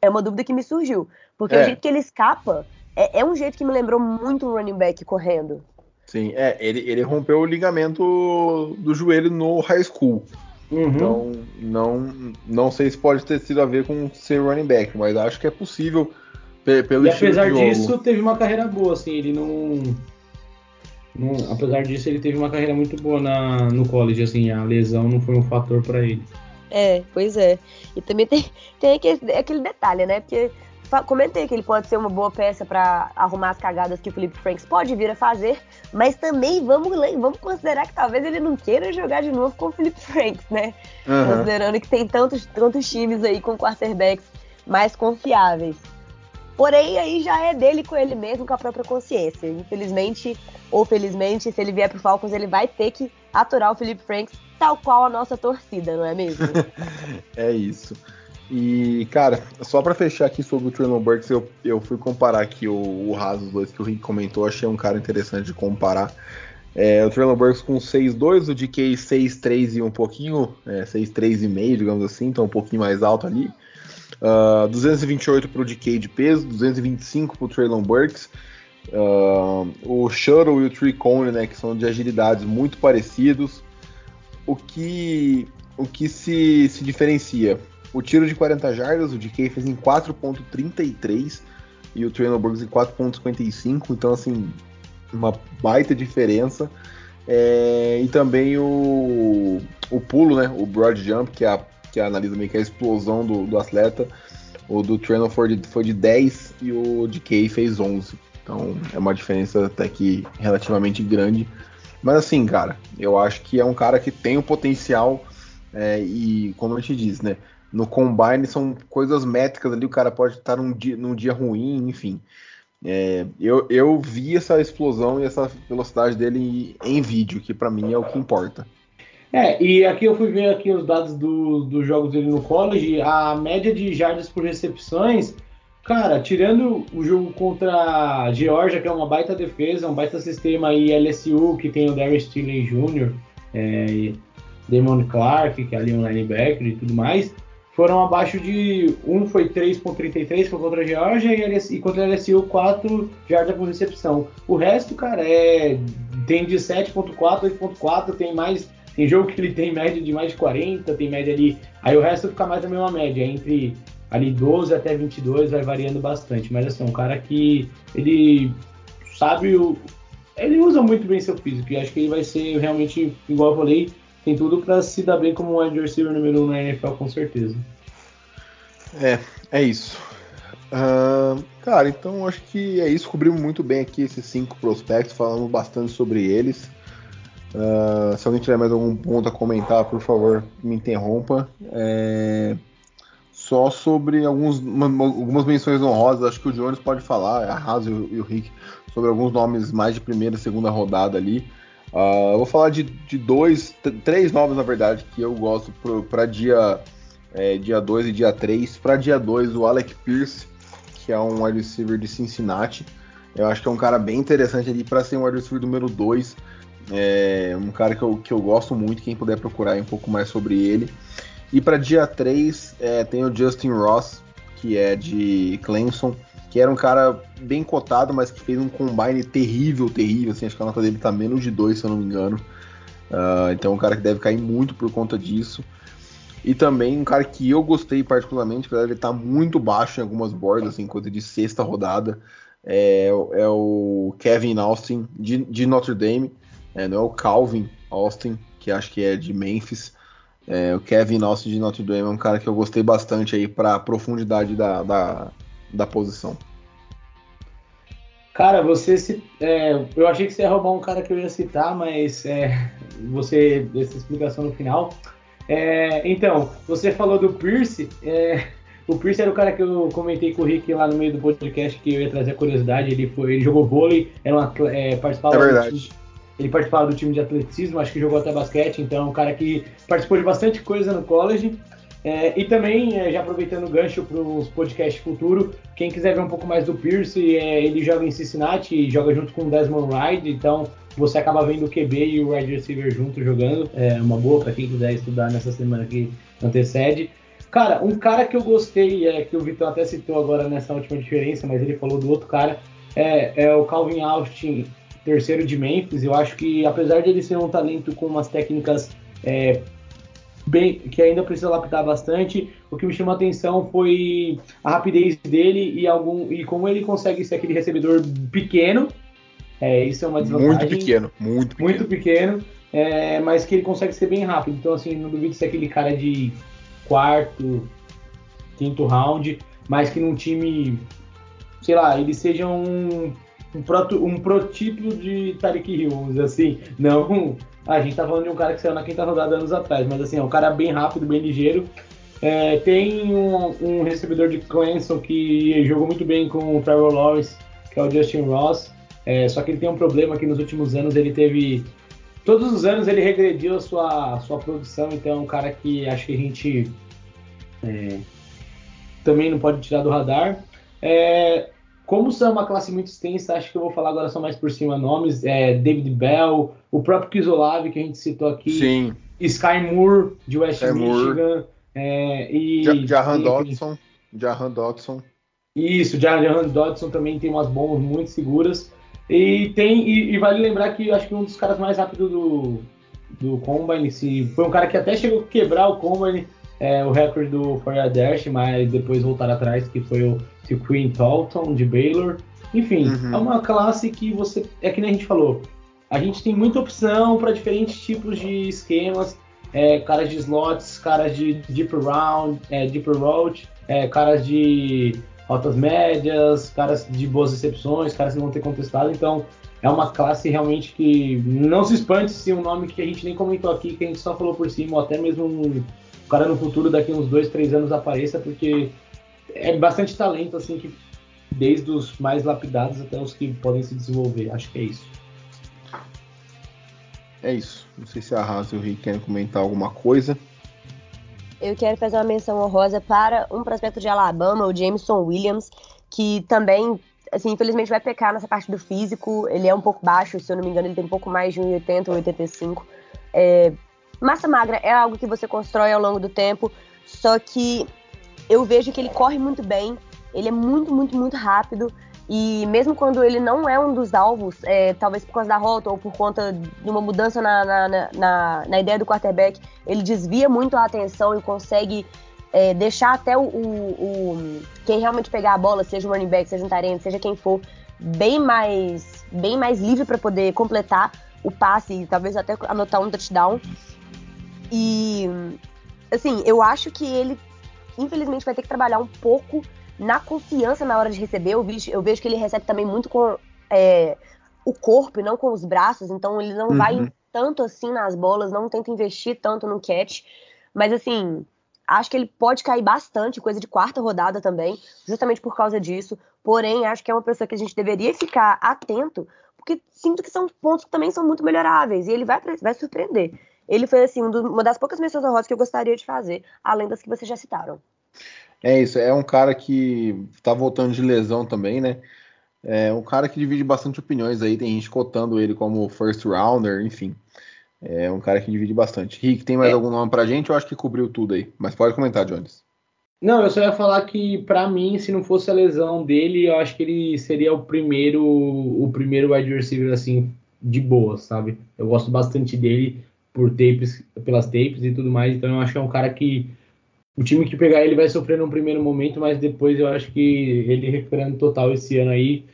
é uma dúvida que me surgiu. Porque é. o jeito que ele escapa é, é, um jeito que me lembrou muito um running back correndo. Sim, é, ele, ele rompeu o ligamento do joelho no high school. Uhum. Então, não, não sei se pode ter sido a ver com ser running back, mas acho que é possível pelo e apesar disso, teve uma carreira boa, assim, ele não, não, Apesar disso, ele teve uma carreira muito boa na, no college, assim, a lesão não foi um fator para ele. É, pois é. E também tem, tem aquele, aquele detalhe, né? Porque comentei que ele pode ser uma boa peça para arrumar as cagadas que o Felipe Franks pode vir a fazer, mas também vamos, vamos considerar que talvez ele não queira jogar de novo com o Felipe Franks, né? Uhum. Considerando que tem tantos, tantos times aí com quarterbacks mais confiáveis. Porém, aí já é dele com ele mesmo, com a própria consciência. Infelizmente, ou felizmente, se ele vier pro Falcons, ele vai ter que aturar o Felipe Franks, tal qual a nossa torcida, não é mesmo? é isso. E, cara, só para fechar aqui sobre o Traylon Burks, eu, eu fui comparar aqui o, o Raso 2 que o Rick comentou, achei um cara interessante de comparar. É, o Traylon Burks com 6'2, o DK 6'3 e um pouquinho, é, 6'3,5, digamos assim, então um pouquinho mais alto ali. Uh, 228 para o DK de peso, 225 para o Traylon Burks. Uh, o Shuttle e o Tree Cone, né, que são de agilidades muito parecidos. O que, o que se, se diferencia? O tiro de 40 jardas, o DK fez em 4.33 e o Traylon Burks em 4.55, então assim, uma baita diferença. É, e também o, o pulo, né, o broad jump, que é a que analisa meio que a explosão do, do atleta. O do Treno foi de, foi de 10 e o Kay fez 11. Então é uma diferença até que relativamente grande. Mas assim, cara, eu acho que é um cara que tem o potencial é, e, como a gente diz, né? No combine são coisas métricas ali, o cara pode estar num dia, num dia ruim, enfim. É, eu, eu vi essa explosão e essa velocidade dele em vídeo, que para mim é o que importa. É, e aqui eu fui ver aqui os dados do, dos jogos dele no college, a média de jardas por recepções, cara, tirando o jogo contra a Georgia, que é uma baita defesa, um baita sistema, e LSU, que tem o Darius Stiley Jr., é, Damon Clark, que é ali um linebacker e tudo mais, foram abaixo de. Um foi 3,33 foi contra a Georgia e, LSU, e contra a LSU 4 jardas por recepção. O resto, cara, é. Tem de 7,4, 8,4, tem mais tem jogo que ele tem média de mais de 40, tem média ali. Aí o resto fica mais a mesma média, entre ali 12 até 22, vai variando bastante. Mas assim, é um cara que ele sabe o. Ele usa muito bem seu físico e acho que ele vai ser realmente, igual eu falei, tem tudo para se dar bem como um wide receiver número 1 na NFL, com certeza. É, é isso. Uh, cara, então acho que é isso. Cobrimos muito bem aqui esses cinco prospectos, falamos bastante sobre eles. Uh, se alguém tiver mais algum ponto a comentar, por favor, me interrompa. É... Só sobre alguns, uma, algumas menções honrosas, acho que o Jones pode falar, a Haas e o, e o Rick, sobre alguns nomes mais de primeira e segunda rodada ali. Uh, eu vou falar de, de dois, três nomes na verdade, que eu gosto para dia, é, dia 2 e dia 3. Para dia 2, o Alec Pierce, que é um wide receiver de Cincinnati. Eu acho que é um cara bem interessante ali para ser um wide receiver número 2. É um cara que eu, que eu gosto muito, quem puder procurar um pouco mais sobre ele. E para dia 3 é, tem o Justin Ross, que é de Clemson, que era um cara bem cotado, mas que fez um combine terrível, terrível. Assim, acho que a nota dele tá menos de 2, se eu não me engano. Uh, então é um cara que deve cair muito por conta disso. E também um cara que eu gostei particularmente, apesar de ele estar tá muito baixo em algumas bordas, assim, coisa de sexta rodada, é, é o Kevin Austin de, de Notre Dame. É, não é o Calvin Austin, que acho que é de Memphis. É, o Kevin Austin de Notre Dame é um cara que eu gostei bastante aí para profundidade da, da, da, posição. Cara, você se, é, eu achei que você ia roubar um cara que eu ia citar, mas é, você essa explicação no final. É, então, você falou do Pierce. É, o Pierce era o cara que eu comentei com o Rick lá no meio do podcast que eu ia trazer a curiosidade. Ele foi, ele jogou vôlei, era uma, é, participava é verdade. Ele participava do time de atletismo, acho que jogou até basquete, então é um cara que participou de bastante coisa no college. É, e também, é, já aproveitando o gancho para os podcasts futuro, quem quiser ver um pouco mais do Pierce, é, ele joga em Cincinnati e joga junto com o Desmond Ride, então você acaba vendo o QB e o wide receiver juntos jogando. É uma boa para quem quiser estudar nessa semana que antecede. Cara, um cara que eu gostei, é, que o Vitor até citou agora nessa última diferença, mas ele falou do outro cara, é, é o Calvin Austin terceiro de Memphis. Eu acho que, apesar de ele ser um talento com umas técnicas é, bem, que ainda precisa lapidar bastante, o que me chamou a atenção foi a rapidez dele e, algum, e como ele consegue ser aquele recebedor pequeno. É, isso é uma desvantagem. Muito pequeno, muito pequeno. Muito pequeno, é, mas que ele consegue ser bem rápido. Então, assim, não duvido ser aquele cara de quarto, quinto round, mas que num time, sei lá, ele seja um um, proto, um protítulo de Tarek Hill, vamos dizer assim. Não, a gente tá falando de um cara que saiu na quinta rodada anos atrás, mas assim, é um cara bem rápido, bem ligeiro. É, tem um, um, recebedor de Clemson que jogou muito bem com o Trevor Lawrence, que é o Justin Ross. É, só que ele tem um problema que nos últimos anos ele teve. Todos os anos ele regrediu a sua, sua produção, então é um cara que acho que a gente é, também não pode tirar do radar. É, como são uma classe muito extensa, acho que eu vou falar agora só mais por cima nomes. É, David Bell, o próprio Kisolave, que a gente citou aqui. Sim. Sky Moore, de West Sky Michigan. É, e, Jahan Dodson. Jahan Dodson. Isso, Jahan Dodson também tem umas bombas muito seguras. E tem e, e, vale lembrar que acho que um dos caras mais rápidos do, do Combine, se, foi um cara que até chegou a quebrar o Combine, é, o recorde do Fourier Dash, mas depois voltar atrás, que foi o que o Queen Talton de Baylor. Enfim, uhum. é uma classe que você. É que nem a gente falou. A gente tem muita opção para diferentes tipos de esquemas. é, caras de slots, caras de deep round, é, deep road, é, caras de rotas médias, caras de boas recepções, caras que vão ter contestado. Então, é uma classe realmente que não se espante se um nome que a gente nem comentou aqui, que a gente só falou por cima, ou até mesmo um cara no futuro, daqui uns dois, três anos apareça, porque é bastante talento, assim, que desde os mais lapidados até os que podem se desenvolver. Acho que é isso. É isso. Não sei se a Raza e o Rick querem comentar alguma coisa. Eu quero fazer uma menção honrosa para um prospecto de Alabama, o Jameson Williams, que também, assim, infelizmente vai pecar nessa parte do físico. Ele é um pouco baixo, se eu não me engano, ele tem um pouco mais de 1,80 ou 85. É, massa magra é algo que você constrói ao longo do tempo, só que eu vejo que ele corre muito bem, ele é muito, muito, muito rápido. E mesmo quando ele não é um dos alvos, é, talvez por causa da rota ou por conta de uma mudança na, na, na, na ideia do quarterback, ele desvia muito a atenção e consegue é, deixar até o, o, o, quem realmente pegar a bola, seja o running back, seja um tarente, seja quem for, bem mais, bem mais livre para poder completar o passe e talvez até anotar um touchdown. E assim, eu acho que ele infelizmente vai ter que trabalhar um pouco na confiança na hora de receber. Eu vejo, eu vejo que ele recebe também muito com é, o corpo e não com os braços, então ele não uhum. vai tanto assim nas bolas, não tenta investir tanto no catch. Mas assim, acho que ele pode cair bastante, coisa de quarta rodada também, justamente por causa disso. Porém, acho que é uma pessoa que a gente deveria ficar atento, porque sinto que são pontos que também são muito melhoráveis e ele vai, vai surpreender. Ele foi assim, uma das poucas menções honrosas que eu gostaria de fazer, além das que vocês já citaram. É isso, é um cara que tá voltando de lesão também, né? É um cara que divide bastante opiniões aí, tem gente cotando ele como first rounder, enfim. É um cara que divide bastante. Rick, tem mais é. algum nome pra gente? Eu acho que cobriu tudo aí. Mas pode comentar, Jones. Não, eu só ia falar que, para mim, se não fosse a lesão dele, eu acho que ele seria o primeiro o primeiro wide receiver, assim, de boa, sabe? Eu gosto bastante dele por tapes, pelas tapes e tudo mais, então eu acho que é um cara que o time que pegar ele vai sofrer num primeiro momento, mas depois eu acho que ele recuperando total esse ano aí,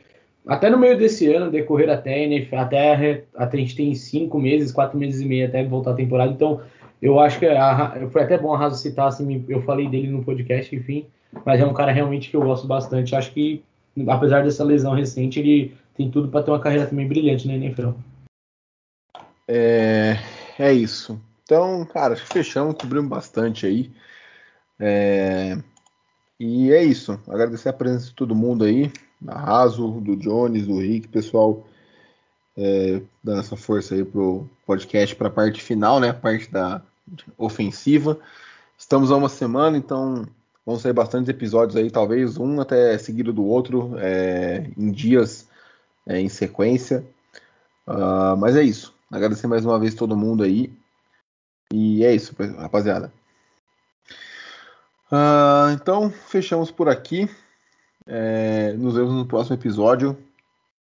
até no meio desse ano, decorrer até, até, até a gente tem cinco meses, quatro meses e meio até voltar a temporada, então eu acho que a, foi até bom a Raso citar, assim, eu falei dele no podcast, enfim, mas é um cara realmente que eu gosto bastante, acho que apesar dessa lesão recente, ele tem tudo para ter uma carreira também brilhante na NFL. É, é isso. Então, cara, acho que fechamos, cobrimos bastante aí. É... E é isso. Agradecer a presença de todo mundo aí, da Raso, do Jones, do Rick, pessoal, é, dando essa força aí pro podcast para a parte final, né? A parte da ofensiva. Estamos a uma semana, então vão sair bastantes episódios aí, talvez um até seguido do outro, é, em dias é, em sequência. Uh, mas é isso. Agradecer mais uma vez todo mundo aí. E é isso, rapaziada. Uh, então, fechamos por aqui. É, nos vemos no próximo episódio.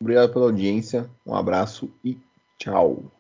Obrigado pela audiência. Um abraço e tchau.